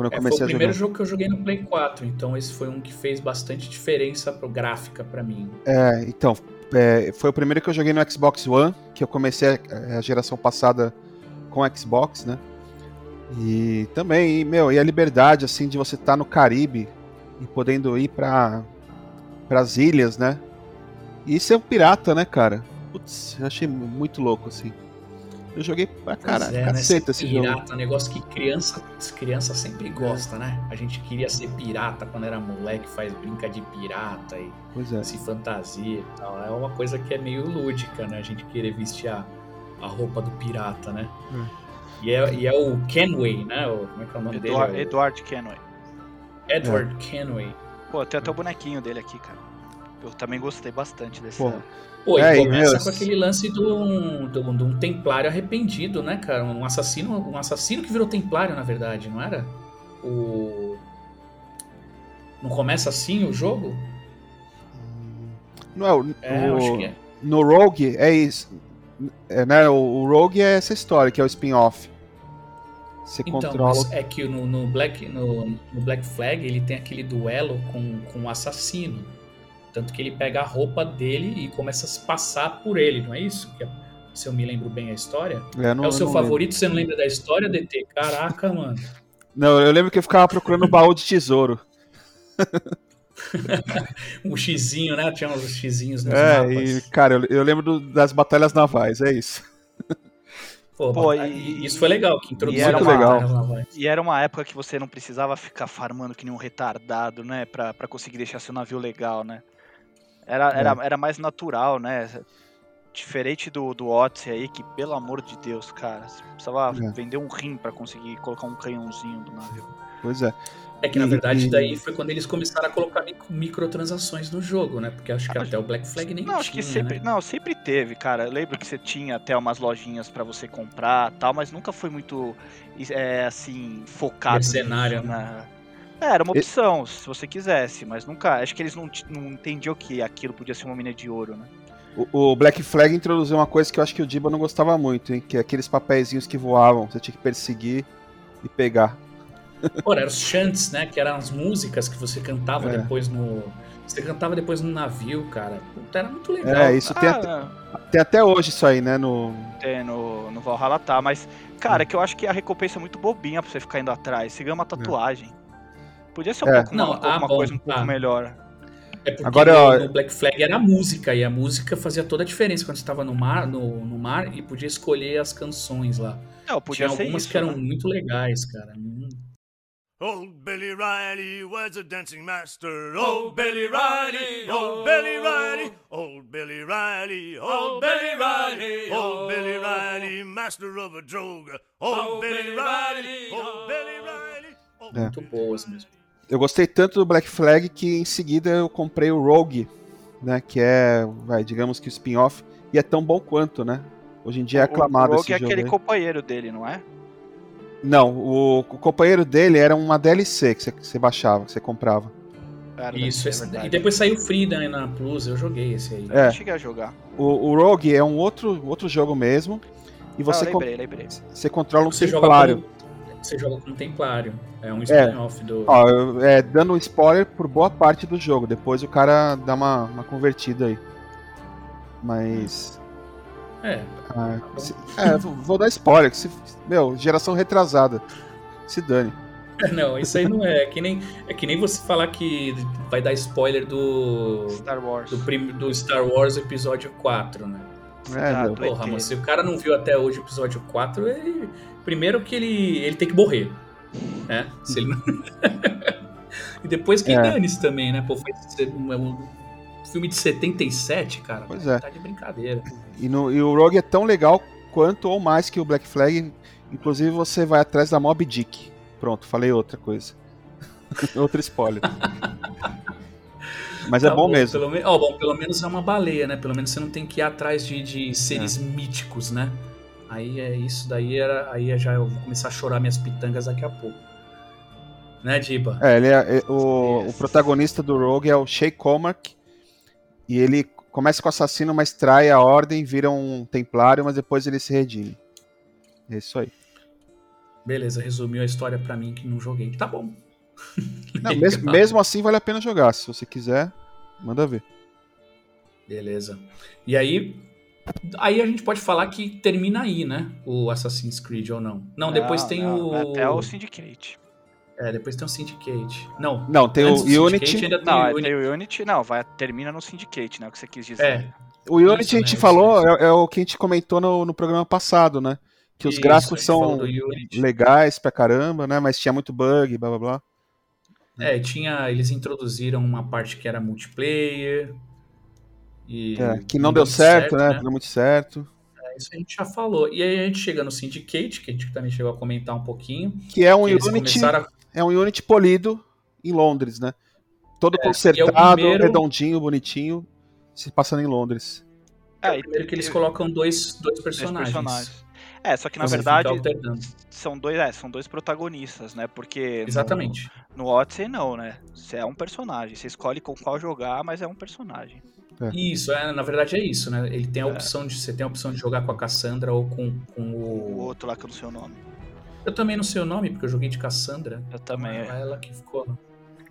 quando eu É, foi comecei o primeiro jogar. jogo que eu joguei no Play 4, então esse foi um que fez bastante diferença pro gráfica pra mim. É, então, é, foi o primeiro que eu joguei no Xbox One, que eu comecei a, a geração passada com Xbox, né? E também, e, meu, e a liberdade, assim, de você estar no Caribe e podendo ir para as ilhas, né? E ser um pirata, né, cara? Putz, eu achei mu- muito louco, assim. Eu joguei pra cara, Pois é, caceta né? esse Ser jogo. pirata, um negócio que criança, criança sempre gosta, né? A gente queria ser pirata quando era moleque, faz brinca de pirata e Pois é. se fantasia e tal. É uma coisa que é meio lúdica, né? A gente querer vestir a, a roupa do pirata, né? Hum. E, é, e é o Kenway, né? O, como é que é o nome Eduard, dele? Edward Kenway. Edward Kenway. Pô, tem até o bonequinho dele aqui, cara. Eu também gostei bastante desse. Pô, Pô, É, e começa com aquele lance de um, de um- de um templário arrependido, né, cara? Um assassino, um assassino que virou templário, na verdade, não era? O. Não começa assim o jogo? Não é, o, É, o- acho que é. No Rogue é isso. É, né, o, o Rogue é essa história, que é o spin-off. Você Então, controla. mas é que no, no Black, no, no Black Flag ele tem aquele duelo com, com o assassino. Tanto que ele pega a roupa dele e começa a se passar por ele, não é isso? Que é- se eu me lembro bem a história. É, não- é o eu seu favorito, você não lembra da história, DT? Caraca, mano. lembro. Não, eu lembro que eu ficava procurando o baú de tesouro. Um xizinho, né? Tinha uns xizinhos nos É, mapas. e, cara, eu, eu lembro do- das batalhas navais, é isso. Pô, Pô, e, isso foi legal, que introduziu era as uma- batalhas navais. E era uma época que você não precisava ficar farmando que nem um retardado, né? Pra, pra conseguir deixar seu navio legal, né? Era, É. era, era mais natural, né? Diferente do, do Odyssey aí, que pelo amor de Deus, cara, você precisava É. vender um rim pra conseguir colocar um canhãozinho do navio. Pois é. É que na verdade e- daí foi quando eles começaram a colocar mic- microtransações no jogo, né? Porque acho que até o Black Flag nem Não, acho que tinha, sempre, né? não, sempre teve, cara. Eu lembro que você tinha até umas lojinhas pra você comprar, tal, mas nunca foi muito é, assim focado Mercenário, nisso, né? É, era uma opção, se você quisesse, mas nunca. Acho que eles não, não entendiam que aquilo podia ser uma mina de ouro, né? O, o Black Flag introduziu uma coisa que eu acho que o Diba não gostava muito, hein? Que é aqueles papeizinhos que voavam, você tinha que perseguir e pegar. Pô, eram os chants, né? Que eram as músicas que você cantava É. depois no. Você cantava depois no navio, cara. Puta, era muito legal. É, isso tem, até, Ah, tem até hoje isso aí, né? No, tem no, no Valhalla tá, mas, cara, é que eu acho que a recompensa é muito bobinha pra você ficar indo atrás. Você ganha uma tatuagem. Podia ser um É. pouco, Não, uma, ah, uma bom, coisa um pouco tá. melhor. É porque Agora, no, no Black Flag era a música, e a música fazia toda a diferença quando você estava no mar, no, no mar e podia escolher as canções lá. Não, podia Tinha ser algumas isso. que eram né? muito legais, cara. Hum. Old Billy Riley was a dancing master. Old Billy Riley, old Billy Riley, old Billy Riley, old Billy Riley, old Billy Riley, master of a droga. Old Billy Riley, old Billy Riley. É. Muito boas mesmo. Eu gostei tanto do Black Flag que em seguida eu comprei o Rogue, né? Que é, vai, digamos que o spin-off, e é tão bom quanto, né? Hoje em dia é aclamado o esse Rogue é jogo. aquele aí. companheiro dele, não é? Não, o, o companheiro dele era uma DLC que você, que você baixava, que você comprava. Cara, Isso, verdade. e depois saiu Freedom na Plus, eu joguei esse aí. É. Eu cheguei a jogar. O, o Rogue é um outro, outro jogo mesmo, e você, ah, lembrei, lembrei. você controla um Você joga templário. como, você joga com Templário. É um spin-off do. Ó, é, dando um spoiler por boa parte do jogo, depois o cara dá uma, uma convertida aí. Mas. É, ah, se- é, vou vou dar spoiler, que se, meu, geração retrasada. Se dane. não, isso aí não é. É que nem, é que nem você falar que vai dar spoiler do. Star Wars. Do, prim- do Star Wars Episódio 4, né? É, Ah, meu. do Porra, mas se o cara não viu até hoje o episódio 4, ele. Primeiro que ele, ele tem que morrer. Né? Se ele não... e depois que É. dane-se também, né? Pô, foi um, um filme de 77, cara. Pois é. Tá de brincadeira. E, no- e o Rogue é tão legal quanto ou mais que o Black Flag. Inclusive você vai atrás da Mob Dick. Pronto, falei outra coisa. Outro spoiler. Mas é Tá bom mesmo. Pelo, me... ó, bom, pelo menos é uma baleia, né? Pelo menos você não tem que ir atrás de, de seres É. míticos, né? Aí é isso daí era. Aí é já eu vou começar a chorar minhas pitangas daqui a pouco. Né, Diba? É, ele é, é- o, o protagonista do Rogue é o Shay Cormac. E ele começa com assassino, mas trai a ordem, vira um templário, mas depois ele se redime. É isso aí. Beleza, resumiu a história pra mim que não joguei. Tá bom. Não, mesmo, mesmo assim, vale a pena jogar. Se você quiser, manda ver. Beleza. E aí, aí a gente pode falar que termina aí, né? O Assassin's Creed ou não? Não, depois tem não, o. Até o Syndicate. É, depois tem o Syndicate. Não. Não, tem o Unity. Syndicate ainda tem Não, o é, Unity. tem o Unity, não, vai, termina no Syndicate, né? O que você quis dizer. É, O Unity Isso, a gente né, falou, É, é o que a gente comentou no, no programa passado, né? Que os Isso, gráficos são legais pra caramba, né? Mas tinha muito bug, blá blá blá. É, tinha. Eles introduziram uma parte que era multiplayer. E É, que não deu certo, né? Não deu muito certo. É, Isso a gente já falou. E aí a gente chega no Syndicate, que a gente também chegou a comentar um pouquinho. Que é um que Unity, a é um Unity polido em Londres, né? Todo É, consertado, é o primeiro- redondinho, bonitinho, se passando em Londres. É, e Primeiro que eles colocam dois, dois dois personagens. É, só que na Você verdade são dois, é, são dois protagonistas, né? Porque no- Exatamente. no, Odyssey não, né? Você é um personagem, você escolhe com qual jogar, mas é um personagem. Isso, é, na verdade é isso, né? Ele tem a É. opção de. Você tem a opção de jogar com a Cassandra ou com, com O o. outro lá que eu não sei o nome. Eu também não sei o nome, porque eu joguei de Cassandra. Eu também. Ela, ela que ficou.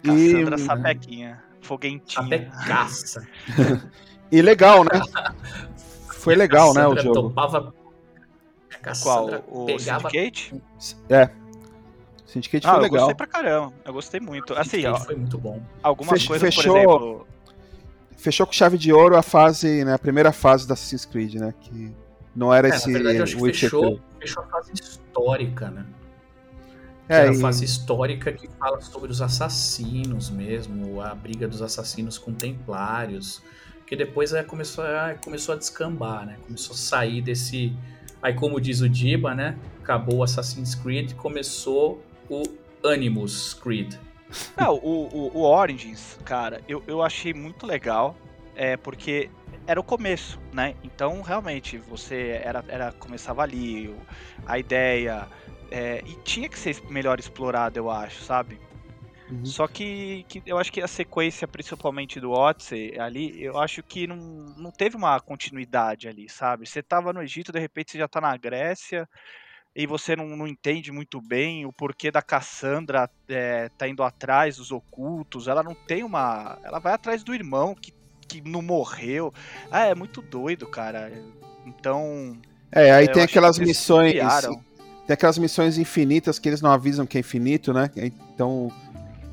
Cassandra E, Sapequinha. Foguentinha. Até caça. e legal, né? Foi legal, né, o Cassandra jogo. Topava. Cassandra Qual? O pegava. Syndicate? É. Syndicate Ah, foi eu legal. gostei pra caramba. Eu gostei muito. Assim, ó, foi muito bom. algumas Fech- coisas, fechou- por exemplo. Fechou com chave de ouro a fase, né? A primeira fase da Assassin's Creed, né? Que não era É, esse na verdade, eu acho que fechou, fechou a fase histórica, né? Que É, era a e- fase histórica que fala sobre os assassinos mesmo, a briga dos assassinos com templários, que depois é, começou, a, começou a descambar, né? Começou a sair desse... Aí, como diz o Diba, né? Acabou o Assassin's Creed, começou o Animus Creed. Não, o, o, o Origins, cara, eu, eu achei muito legal, é, porque era o começo, né? Então, realmente, você era, era começava ali, a ideia, é, e tinha que ser melhor explorado, eu acho, sabe? Uhum. Só que, que eu acho que a sequência, principalmente do Odyssey, ali, eu acho que não, não teve uma continuidade ali, sabe? Você tava no Egito, de repente você já tá na Grécia, e você não, não entende muito bem o porquê da Cassandra é, tá indo atrás dos ocultos. Ela não tem uma. Ela vai atrás do irmão que, que não morreu. Ah, é muito doido, cara. Então. É, aí eu tem aquelas missões. Tem aquelas missões infinitas que eles não avisam que é infinito, né? Então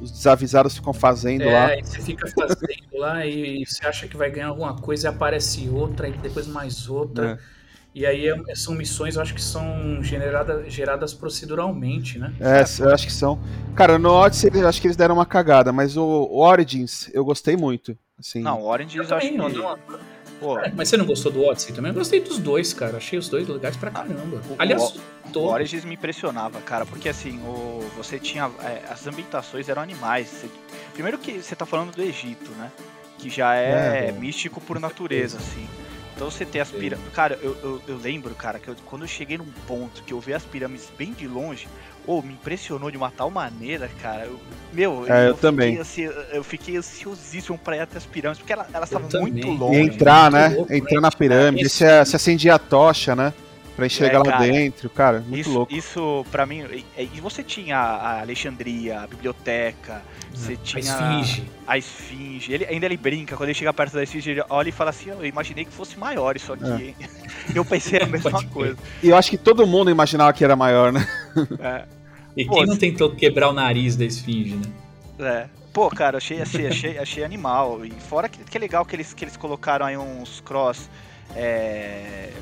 os desavisados ficam fazendo É, lá. aí você fica fazendo lá e você acha que vai ganhar alguma coisa e aparece outra, e depois mais outra. É. E aí é- são missões, eu acho que são generada, geradas proceduralmente, né? É, eu acho que são. Cara, no Odyssey eu acho que eles deram uma cagada, mas o, o Origins eu gostei muito. Assim, Não, o Orange Eu eu acho não, que. não- Pô, É, mas você não gostou do Odyssey também? Eu gostei dos dois, cara. Achei os dois legais pra caramba. o- Aliás, o tô... Origins me impressionava, cara, porque assim, o, você tinha. é, as ambientações eram animais. Você- primeiro que você tá falando do Egito, né? Que já é, É, místico por natureza, assim. Então você tem as pirâmides. Cara, eu, eu, eu lembro, cara, que eu- quando eu cheguei num ponto que eu vi as pirâmides bem de longe, ô, me impressionou de uma tal maneira, cara. Eu- meu, É, eu fiquei, também. assim, eu fiquei ansiosíssimo pra ir até as pirâmides, porque ela- elas Eu estavam muito longe. E entrar, né? louco, entrar né? na pirâmide. Esse- Você, você acendia a tocha, né? Pra enxergar É, lá cara, dentro. Cara, muito Isso, louco. isso para mim. E, e você tinha a Alexandria, a biblioteca, você a tinha esfinge. a esfinge. Ele, ainda ele brinca, quando ele chega perto da esfinge, ele olha e fala assim: Eu imaginei que fosse maior isso aqui, É. hein? Eu pensei a mesma coisa. E eu acho que todo mundo imaginava que era maior, né? É, E Pô, quem não se- tentou quebrar o nariz da esfinge, né? é. Pô, cara, achei, achei, achei, achei animal. E fora que, que é legal que eles, que eles colocaram aí uns cross. É,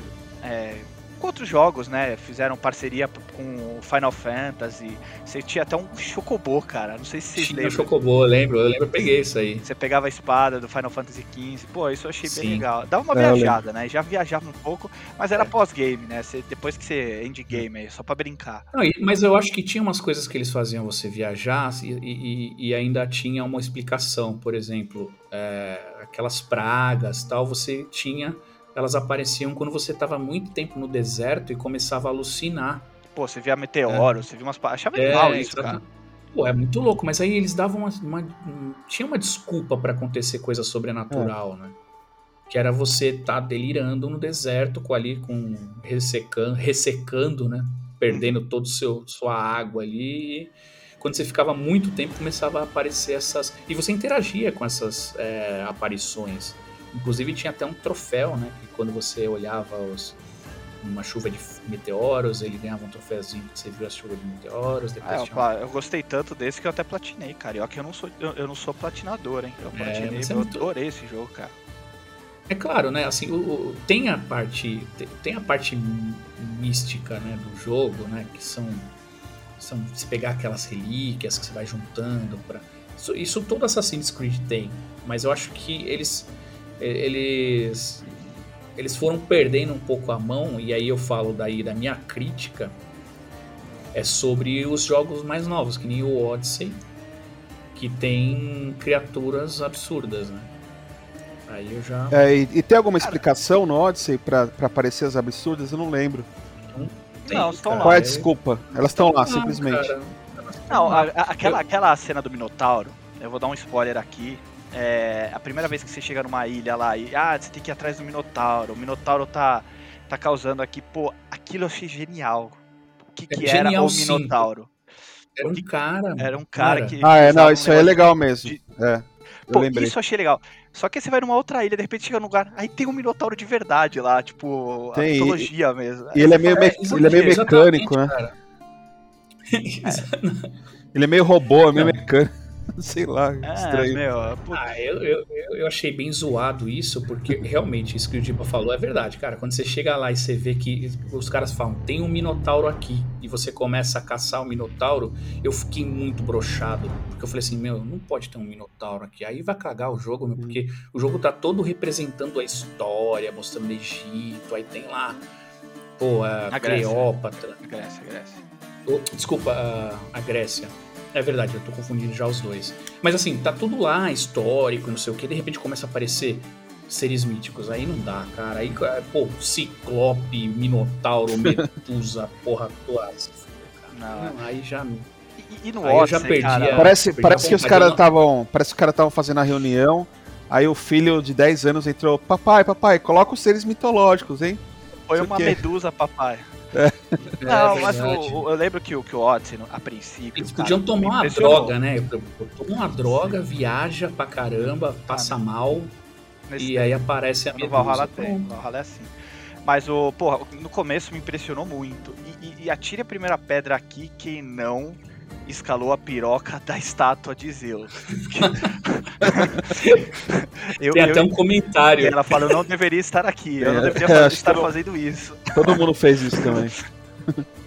é, com outros jogos, né? Fizeram parceria com o Final Fantasy. Você tinha até um Chocobô, cara. Não sei se vocês Tinha lembram. Chocobo, eu lembro. Eu lembro, eu peguei isso aí. Você pegava a espada do Final Fantasy XV. Pô, isso eu achei bem Sim. legal. Dava uma É, eu viajada, né? Já viajava um pouco, mas era É. pós-game, né? Você- depois que você. Endgame aí, só pra brincar. Não, mas eu acho que tinha umas coisas que eles faziam você viajar e, e- e ainda tinha uma explicação. Por exemplo, é, aquelas pragas tal, você tinha. Elas apareciam quando você estava muito tempo no deserto e começava a alucinar. Pô, você via meteoro, você via umas. Achava É, animal isso, cara. Pô, é muito louco, mas aí eles davam uma. uma- um- tinha uma desculpa pra acontecer coisa sobrenatural, né? Que era você estar delirando no deserto com ali, com ressecando, ressecando, né? perdendo todo seu sua água ali. E quando você ficava muito tempo, começava a aparecer essas. E você interagia com essas é, aparições. Inclusive tinha até um troféu, né? Que quando você olhava os, uma chuva de meteoros, ele ganhava um troféuzinho que você viu a chuva de meteoros. Depois Ah, eu, tinha um- eu gostei tanto desse que eu até platinei, cara. E que eu não sou, eu, eu não sou platinador, hein? Eu platinei, mas é eu muito- adorei esse jogo, cara. É claro, né? Assim, o, o- tem a parte tem, a parte mí- mística, né, do jogo, né, que são são se pegar aquelas relíquias que você vai juntando para isso, isso todo Assassin's Creed tem, mas eu acho que eles eles eles foram perdendo um pouco a mão e aí eu falo daí da minha crítica é sobre os jogos mais novos, que nem o Odyssey, que tem criaturas absurdas, né? Aí eu já É, e, e tem alguma explicação no Odyssey pra, pra aparecer as absurdas? Eu não lembro. Tem, Não, estão cara. lá. Qual é a desculpa? Elas estão lá, Não, simplesmente. cara. Não, a- a- aquela, aquela cena do Minotauro, eu vou dar um spoiler aqui. É a primeira vez que você chega numa ilha lá e ah, você tem que ir atrás do Minotauro. O Minotauro tá, tá causando aqui, pô, aquilo eu achei genial. O que, É que era genial, o sim. Minotauro? Era um cara. Era um cara Era. que. Ah, é, não, usava um isso aí é legal mesmo. de- É, eu Pô, lembrei. isso eu achei legal. Só que aí você vai numa outra ilha, de repente chega num lugar, aí tem um Minotauro de verdade lá, tipo, a Tem, e- mitologia mesmo. E ele é meio, É, me- ele é meio mecânico, né? cara. Ele é meio robô, é meio mecânico. Sei lá, É, estranho. meu, Ah, eu, eu, eu- achei bem zoado isso, porque realmente isso que o Diba falou é verdade, cara. Quando você chega lá e você vê que os caras falam, tem um Minotauro aqui, e você começa a caçar o Minotauro, eu fiquei muito brochado. Porque eu falei assim, meu, não pode ter um Minotauro aqui. Aí vai cagar o jogo, meu, porque o jogo tá todo representando a história, mostrando o Egito, aí tem lá, pô, a, A Grécia. Cleópatra. Grécia, Grécia. Oh, desculpa, a, a Grécia. É verdade, eu tô confundindo já os dois. Mas assim, tá tudo lá, histórico, não sei o que, de repente começa a aparecer seres míticos. Aí não dá, cara. Aí, pô, Ciclope, Minotauro, Medusa, porra toda. Não, Não, aí já. E, e no Aí eu já perdi cara, a- Parece, perdi parece a que os caras estavam. Parece que os caras estavam fazendo a reunião. Aí o filho de 10 anos entrou, papai, papai, coloca os seres mitológicos, hein? Foi uma é- medusa, papai. É Não, mas o- o- eu lembro que o, que o Odyssey, no- a princípio. Eles cara, podiam me tomar uma droga, né? Toma uma droga, viaja pra caramba, passa mal, Nesse e aí aparece a No Medusa. Valhalla tem, no Valhalla é assim. Mas o, porra, no começo me impressionou muito. E, e, e atire a primeira pedra aqui quem não escalou a piroca da estátua de Zeus. eu, Tem eu- até um comentário. ela fala, eu não deveria estar aqui, eu não É, deveria é, fazer- estar eu- fazendo isso. Todo mundo fez isso também.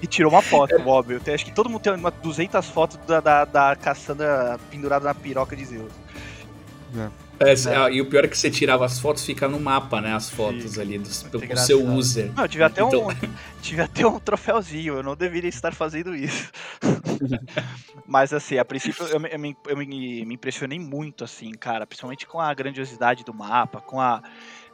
E tirou uma foto, óbvio. Tem- acho que todo mundo tem uma 200 fotos da, da, da Cassandra pendurada na piroca de Zeus. É, ah, E o pior é que você tirava as fotos, fica no mapa, né? As fotos Fica. ali do, engraçado. seu user. Não, eu tive até, Então- um, tive até um troféuzinho, eu não deveria estar fazendo isso. Mas assim, a princípio eu, me, eu me- eu me- me impressionei muito, assim, cara, principalmente com a grandiosidade do mapa, com a.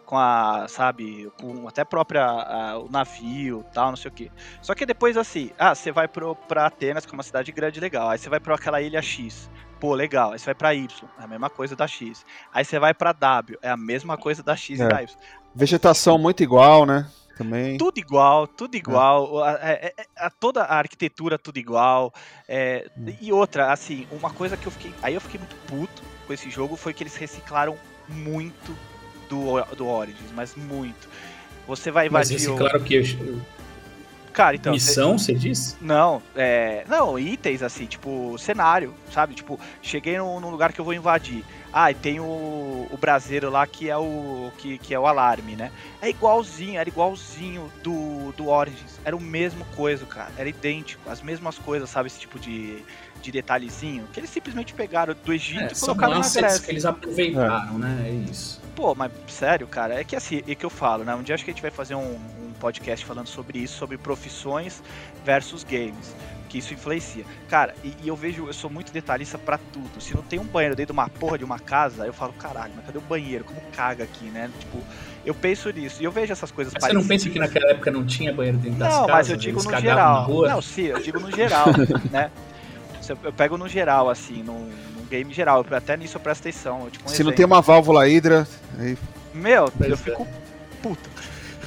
Com a, sabe, com até a própria a- o navio tal, não sei o que. Só que depois, assim, ah, você vai pro, pra Atenas, que é uma cidade grande legal. Aí você vai pra aquela ilha X. Pô, legal. Aí você vai pra Y, é a mesma coisa da X. Aí você vai pra W, é a mesma coisa da X É. e da Y. Vegetação muito igual, né? Também. Tudo igual, tudo igual. A, é- é- a- toda a arquitetura tudo igual. é, E outra, assim, uma coisa que eu fiquei. Aí eu fiquei muito puto com esse jogo foi que eles reciclaram muito do, do Origins, mas muito. Você vai Mas invadir. esse, o... claro que. Cara, então. missão, você diz? Não, é. Não, itens assim, tipo, cenário, sabe? Tipo, cheguei num, num lugar que eu vou invadir. Ah, e tem o, o braseiro lá que é o. Que, que é o alarme, né? É igualzinho, era igualzinho do, do Origins. Era o mesmo coisa, cara. Era idêntico, as mesmas coisas, sabe? Esse tipo de, de detalhezinho. Que eles simplesmente pegaram do Egito É, e colocaram na Grécia. que eles aproveitaram, né? É isso. Pô, mas sério, cara, é que assim, é que eu falo, né? Um dia acho que a gente vai fazer um, um podcast falando sobre isso, sobre profissões versus games. Que isso influencia. Cara, e, e eu vejo, eu sou muito detalhista pra tudo. Se não tem um banheiro dentro de uma porra de uma casa, eu falo, caralho, mas cadê o banheiro? Como caga aqui, né? Tipo, eu penso nisso. E eu vejo essas coisas Mas você não pensa parecidas. que naquela época não tinha banheiro dentro das Não, casas? mas eu digo no geral. Não, sim, eu digo no geral, né? Eu eu pego no geral, assim, num, num game geral. Eu- Até nisso eu presto atenção. Tipo, um Se não exemplo. tem uma válvula hidra, aí Meu, Pois eu é. fico puto.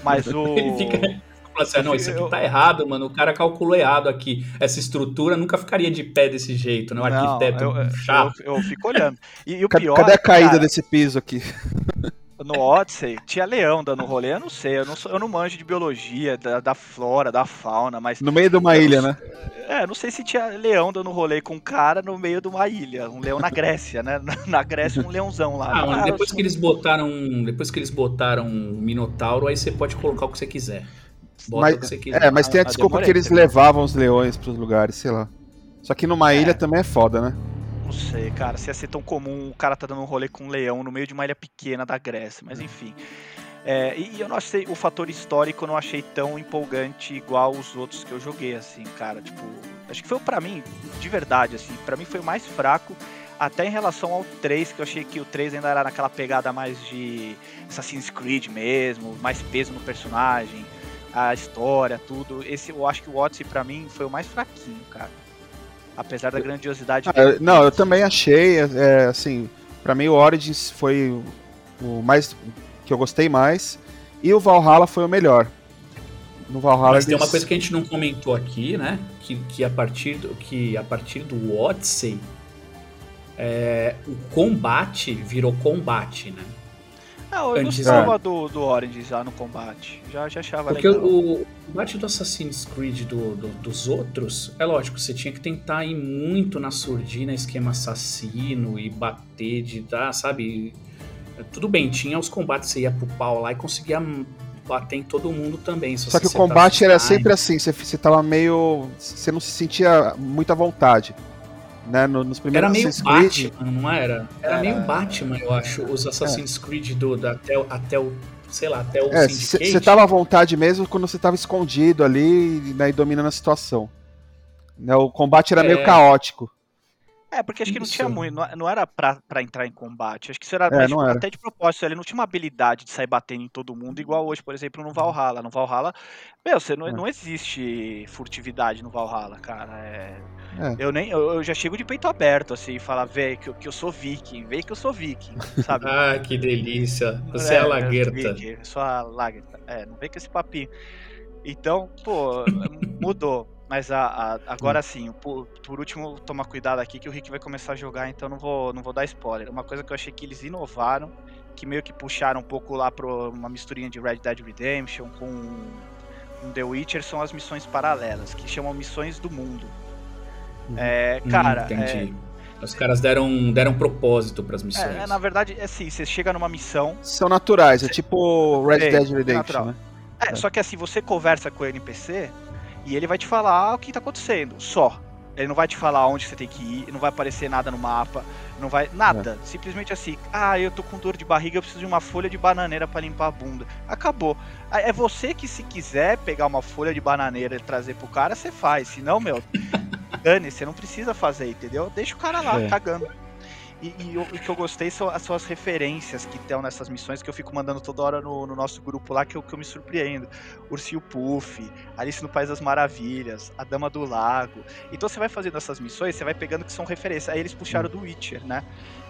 Mas o. Ele fica Fala assim, não, isso aqui tá errado, mano. O cara calculou errado aqui. Essa estrutura nunca ficaria de pé desse jeito, né? O Não, arquiteto eu, eu- chato. eu- eu fico olhando. E, e o Cadê, pior, cadê a caída cara, desse piso aqui? No Odyssey tinha leão dando rolê, eu não sei, eu não, sou- eu não manjo de biologia, da, da flora, da fauna, mas No meio de uma ilha, não né? É, não sei se tinha leão dando rolê com um cara no meio de uma ilha. Um leão na Grécia, né? Na Grécia, um leãozão lá. Ah, mano, Ah, depois que eles botaram. Depois que eles botaram um Minotauro, aí você pode colocar o que você quiser. Bota Mas- o que você quiser. É, mas tem a Ah, desculpa demorei, que eles levavam os leões pros lugares, sei lá. Só que numa ilha também é foda, né? Não sei, cara, se ia ser tão comum o cara tá dando um rolê com um leão no meio de uma ilha pequena da Grécia, mas enfim. É, e, eu não achei, o fator histórico eu não achei tão empolgante igual os outros que eu joguei, assim, cara. Tipo, acho que foi pra mim, de verdade, assim, pra mim foi o mais fraco, até em relação ao 3, que eu achei que o 3 ainda era naquela pegada mais de Assassin's Creed mesmo, mais peso no personagem, a história, tudo. Esse, eu acho que o Odyssey pra mim foi o mais fraquinho, cara. Apesar da grandiosidade Ah, não, eu também achei, é, assim, pra mim o Origins foi o- o mais que eu gostei mais e o Valhalla foi o melhor. No Valhalla Mas tem eles- uma coisa que a gente não comentou aqui, né? Que, que, a, partir do, que a partir do Odyssey, é, o combate virou combate, né? Ah, eu Antes- gostava do, do Orange já no combate. Já, já achava Porque legal. o, o combate do Assassin's Creed do, do- dos outros, é lógico, você tinha que tentar ir muito na surdina, esquema assassino e bater de dar, sabe? Tudo bem, tinha os combates, você ia pro pau lá e conseguia bater em todo mundo também. Só que o combate era sempre assim, você, você tava meio. Você não se sentia muito à vontade. Né? No- nos Era primeiros meio Assassin's Creed. Batman, não era? Era Era- meio Batman, eu acho, os Assassin's Creed do, da- até, o- até o, sei lá, até o É, você tava à vontade mesmo quando você tava escondido ali né, e dominando a situação. Né, o combate era meio É. caótico. É, porque acho que não Isso. tinha muito, não- não era pra, pra entrar em combate. Acho que isso era, É, não tipo, era. até de propósito. Ele não tinha uma habilidade de sair batendo em todo mundo, igual hoje, por exemplo, no Valhalla. No Valhalla, meu, você não, É. não existe furtividade no Valhalla, cara. É, É. Eu, nem, eu, eu já chego de peito aberto, assim, e falar, véi, que, eu- que eu sou viking, vê que eu sou viking, sabe? Ah, que delícia. Você é, a Laguerta. Eu sou a Lagerta. É, não vem com esse papinho. Então, pô, mudou. Mas a, a- agora sim, por, por último, tomar cuidado aqui que o Rick vai começar a jogar, então não vou, não vou dar spoiler. Uma coisa que eu achei que eles inovaram, que meio que puxaram um pouco lá pra uma misturinha de Red Dead Redemption com um The Witcher, são as missões paralelas, que chamam missões do mundo. É, Hum, cara, entendi. Os caras deram, deram propósito pras é, missões. é, na verdade, é assim, você chega numa missão, São naturais, é tipo Red Dead é Redemption, né? É, só que assim, você conversa com o NPC e ele vai te falar o que tá acontecendo, só. Ele não vai te falar onde você tem que ir, não vai aparecer nada no mapa, não vai. Nada. Simplesmente assim, ah, eu tô com dor de barriga, eu preciso de uma folha de bananeira pra limpar a bunda. Acabou. É você que, se quiser pegar uma folha de bananeira e trazer pro cara, você faz. Senão, meu, dane, você não precisa fazer, entendeu? Deixa o cara lá, É. cagando. E, e o, o que eu gostei são as suas referências que estão nessas missões que eu fico mandando toda hora no, no nosso grupo lá, que eu, que eu me surpreendo. Ursinho Puff, Alice no País das Maravilhas, A Dama do Lago. Então você vai fazendo essas missões, você vai pegando que são referências. Aí eles puxaram do Witcher, né?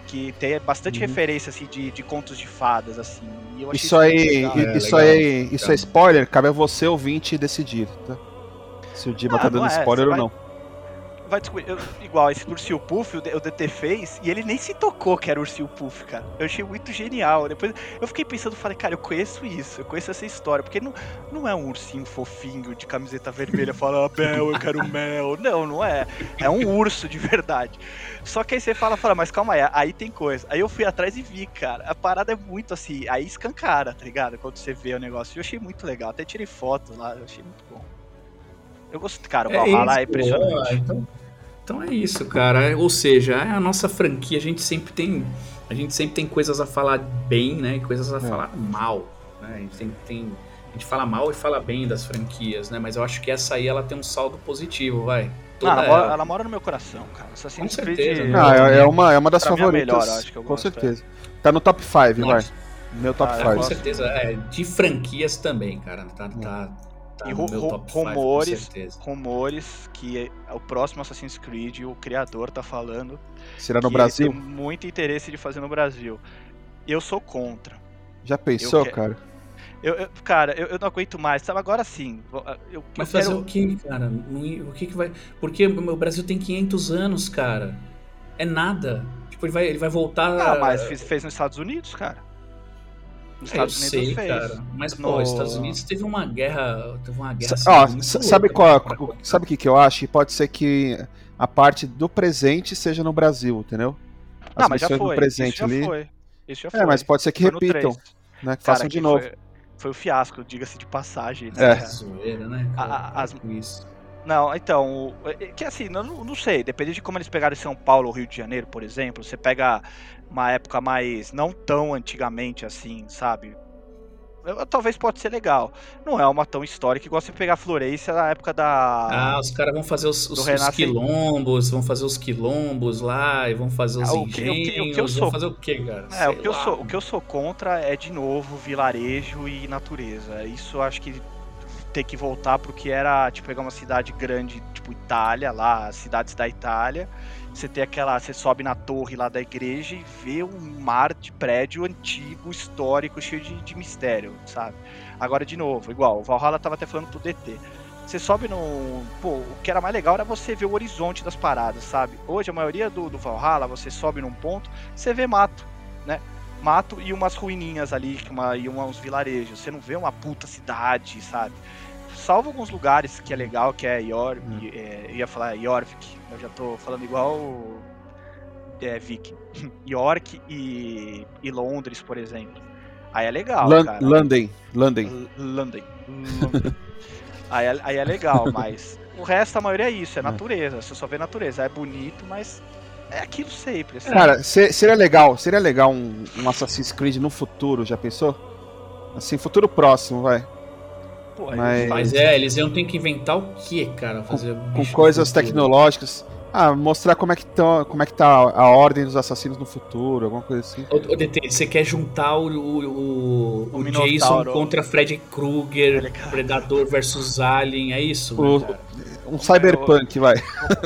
Que tem bastante Uhum. referência, assim, de, de contos de fadas, assim. E eu achei Isso aí, legal. É, isso legal, aí, isso é spoiler, cabe a você ouvinte decidir, tá? Se o Diba Ah, tá dando é, spoiler ou vai- não. Vai descobrir. eu- igual esse do Ursinho Puff, o, o DT fez, e ele nem se tocou que era o Ursinho Puff, cara. Eu achei muito genial. Depois eu fiquei pensando, falei, cara, eu conheço isso, eu conheço essa história, porque não, não é um ursinho fofinho de camiseta vermelha, fala, ah, Bel, eu quero mel. Não, não é. É um urso de verdade. Só que aí você fala, fala, mas calma aí, aí tem coisa. Aí eu fui atrás e vi, cara. A parada é muito assim, aí escancara, tá ligado? Quando você vê o negócio. Eu achei muito legal, até tirei foto lá, eu achei muito bom. Eu gostei, cara, o Valhalla é, isso, impressionante. ó, então, então é isso, cara. É, Ou seja, é a nossa franquia, a gente sempre tem. A gente sempre tem coisas a falar bem, né? E coisas a É. falar mal. Né? A gente tem, tem- A gente fala mal e fala bem das franquias, né? Mas eu acho que essa aí ela tem um saldo positivo, vai. Toda Ah, ela, mora, ela. ela mora no meu coração, cara. Assassin's Com certeza, né? Ah, é, é uma, é uma das Pra é favoritas. melhor, acho que eu com gosto, certeza. Tá no top 5, vai. Meu top Ah, eu 5. com certeza. É, de franquias também, cara. Tá, tá, tá E ru- ru- top 5, com rumores- certeza. Rumores que o próximo Assassin's Creed, o criador tá falando. Será no que Brasil? Ele tem muito interesse de fazer no Brasil. Eu sou contra. Já pensou, que- cara? Eu, eu- cara, eu, eu não aguento mais. Sabe, agora sim. vou- Eu, Mas eu fazer quero- o que, cara? O que que vai... Porque o Brasil tem 500 anos, cara. É nada. Tipo, ele vai, ele vai voltar... Ah, mas fez, fez nos Estados Unidos, cara. Nos É, eu Estados Unidos sei, fez. cara. Mas, pô, No- os Estados Unidos teve uma guerra... Teve uma guerra... Sa- assim, sabe louca qual, pra- o- sabe o que, que eu acho? Pode ser que a parte do presente seja no Brasil, entendeu? As Não, mas já foi. do presente isso já ali. foi. Isso já foi. É, mas pode ser que Foi repitam, 3. né? Que Cara, façam de novo. Foi, foi o fiasco, diga-se de passagem. É. Né? Zoeira, né? A- a- as- Com isso. Não, então, o- é que assim, não, não sei, depende de como eles pegaram São Paulo ou Rio de Janeiro, por exemplo, você pega uma época mais, não tão antigamente assim, sabe? Talvez pode ser legal. Não é uma tão histórica igual você pegar Florença na época da... Ah, os caras vão fazer os, os, os quilombos, vão fazer os quilombos lá, e vão fazer os Ah, o que- o que- o que eu engenhos, sou- fazer o quê, cara? É, o que, eu sou, o que eu sou contra é, de novo, vilarejo e natureza. Isso eu acho que tem que voltar pro que era, tipo, pegar uma cidade grande, tipo Itália, lá, as cidades da Itália. Você tem aquela. Você sobe na torre lá da igreja e vê um mar de prédio antigo, histórico, cheio de, de mistério, sabe? Agora, de novo, igual, o Valhalla tava até falando pro DT. Você sobe no. Pô, o que era mais legal era você ver o horizonte das paradas, sabe? Hoje, a maioria do, do Valhalla, você sobe num ponto, você vê mato, né? Mato e umas ruininhas ali, uma, e uns vilarejos. Você não vê uma puta cidade, sabe? Salvo alguns lugares que é legal, que é Yor, é, eu ia falar Jorvik, eu já tô falando igual é, Viking. York e, e Londres, por exemplo. Aí é legal, Lan- cara. London, London. London. Aí, é, aí é legal, mas o resto, a maioria é isso, é natureza. Você só vê natureza. É bonito, mas é aquilo sempre. assim. Cara, se- seria legal, seria legal um, um Assassin's Creed no futuro, já pensou? Assim, futuro próximo, vai. Pô, mas- Mas é, eles iam ter que inventar o quê, cara? Fazer Com bicho coisas tecnológicas. Ah, mostrar como é que, tão, como é que tá a ordem dos assassinos no futuro, alguma coisa assim. Ô, ô, DT, você quer juntar o, o, o, O o. Jason contra Freddy Krueger, Tá? Predador versus Alien, é isso? O- né? Um cyberpunk, vai.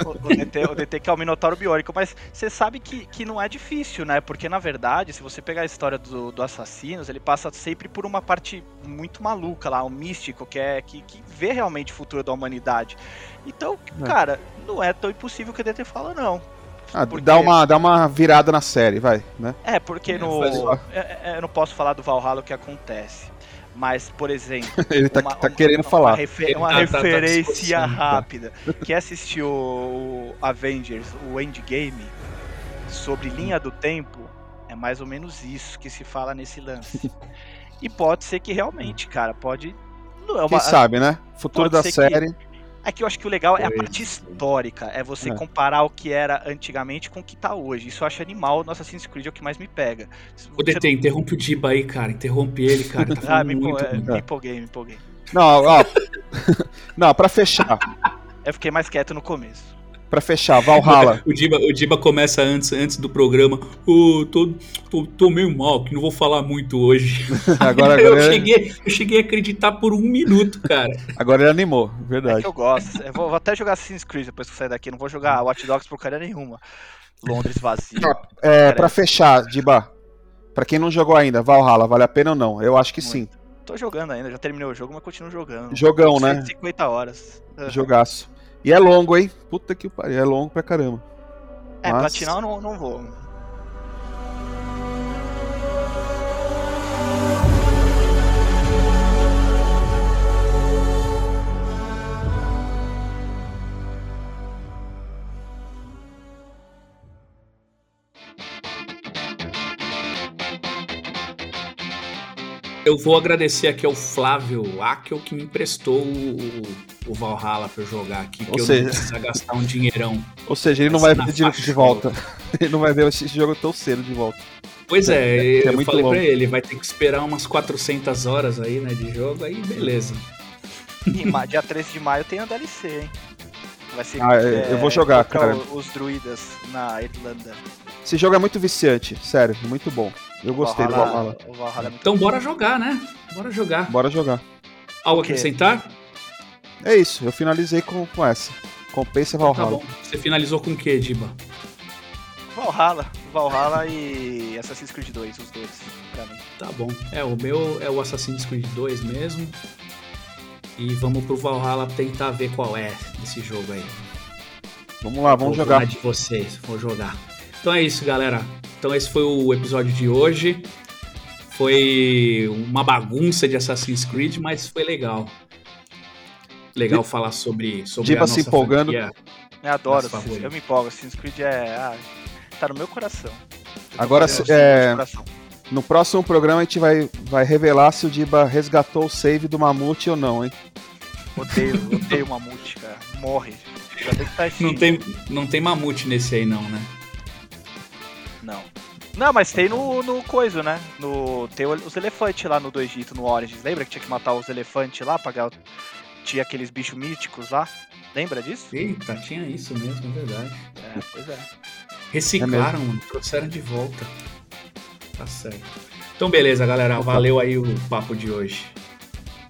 o, o DT, o DT que é o Minotauro Biônico, mas você sabe que, que não é difícil, né? Porque na verdade, se você pegar a história do, do Assassinos, ele passa sempre por uma parte muito maluca lá, o místico, que é que, que vê realmente o futuro da humanidade. Então, É. cara, não é tão impossível que o DT fala, não. Ah, Porque- dá, uma, dá uma virada na série, vai, né? É, porque É, no. faz- é- é, eu não posso falar do Valhalla o que acontece. Mas, por exemplo. Ele tá, uma- tá uma- querendo uma falar. refe- Ele uma tá- tá- tá referência tá. rápida. Quem assistiu o Avengers, o Endgame, sobre linha do tempo, é mais ou menos isso que se fala nesse lance. e pode ser que realmente, cara, pode. Não é Quem uma, sabe, né? Futuro pode da ser que- série. é que eu acho que o legal é a parte é. histórica, é você É. comparar o que era antigamente com o que tá hoje. Isso eu acho animal no Assassin's Creed, é o que mais me pega. Ô, Você DT, interrompe o Diba aí, cara. Interrompe ele, cara. Tá Ah, falando me, muito. é, me empolguei, me empolguei. Não, ó. Não, pra fechar. Eu fiquei mais quieto no começo. Pra fechar, Valhalla. O Diba, o Diba começa antes, antes do programa. Ô, tô, tô, tô meio mal, que não vou falar muito hoje. Agora, eu, agora, ele, cheguei, eu cheguei a acreditar por um minuto, cara. agora ele animou, É verdade. que eu gosto. Eu vou, vou até jogar Assassin's Creed depois que eu sair daqui. Não vou jogar Watch Dogs porcaria nenhuma. Londres vazio. É, pra fechar, Diba. Pra quem não jogou ainda, Valhalla, vale a pena ou não? Eu acho que sim. Tô jogando ainda, já terminei o jogo, mas continuo jogando. Jogão, né? 150 horas. Jogaço. E é longo, hein? Puta que pariu, é longo pra caramba. É, Mas- platinar eu não, não vou. Eu vou agradecer aqui ao Flávio Akel que me emprestou o, o, Valhalla pra eu jogar aqui, que Ou eu seja- não precisar gastar um dinheirão. Ou seja, ele não Vai ver de, na de volta. Ele não vai ver esse jogo tão cedo de volta. Pois é, É, é eu falei longo. pra ele, vai ter que esperar umas 400 horas aí, né, de jogo, aí beleza. E dia 13 de maio tem a DLC, hein? Vai ser. Ah, eu- eu vou jogar, cara. Os druidas na Irlanda. Esse jogo é muito viciante, sério, muito bom. Eu gostei do Valhalla. O Valhalla é Então bora jogar, né? Bora jogar. Bora jogar. Algo a acrescentar? É isso, eu finalizei com, com essa. Compensa Tá Valhalla. bom. Você finalizou com o que, Diba? Valhalla. Valhalla e Assassin's Creed 2, os dois, pra mim. Tá bom. É, o meu é o Assassin's Creed 2 mesmo. E vamos pro Valhalla tentar ver qual é esse jogo aí. Vamos lá, vamos Vou jogar. de vocês, vou jogar. Então é isso, galera. Então esse foi o episódio de hoje. Foi uma bagunça de Assassin's Creed, mas foi legal. Legal falar sobre, sobre Diba a se nossa empolgando. franquia. Eu adoro, eu me empolgo, Assassin's Creed é. Ah, tá no meu coração. Eu Agora, se- assim é- coração. No próximo programa a gente vai, vai revelar se o Diba resgatou o save do Mamute ou não, hein? Odeio, odeio mamute, cara. Morre. Tá Não extinto. tem, não tem mamute nesse aí, não, né? Não. Não, mas tem no, no coisa, né? No, tem os elefantes lá no do Egito, no Origins. Lembra que tinha que matar os elefantes lá? Pra ganhar... o- Tinha aqueles bichos míticos lá? Lembra disso? Eita, tinha isso mesmo, é verdade. É, pois é. Reciclaram, mano, trouxeram de volta. Tá certo. Então beleza, galera. Valeu aí o papo de hoje.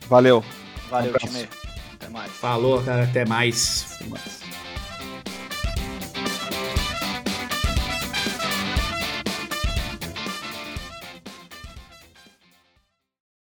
Valeu. Valeu, Um time. Até mais. Falou, cara. Até mais. Fumas.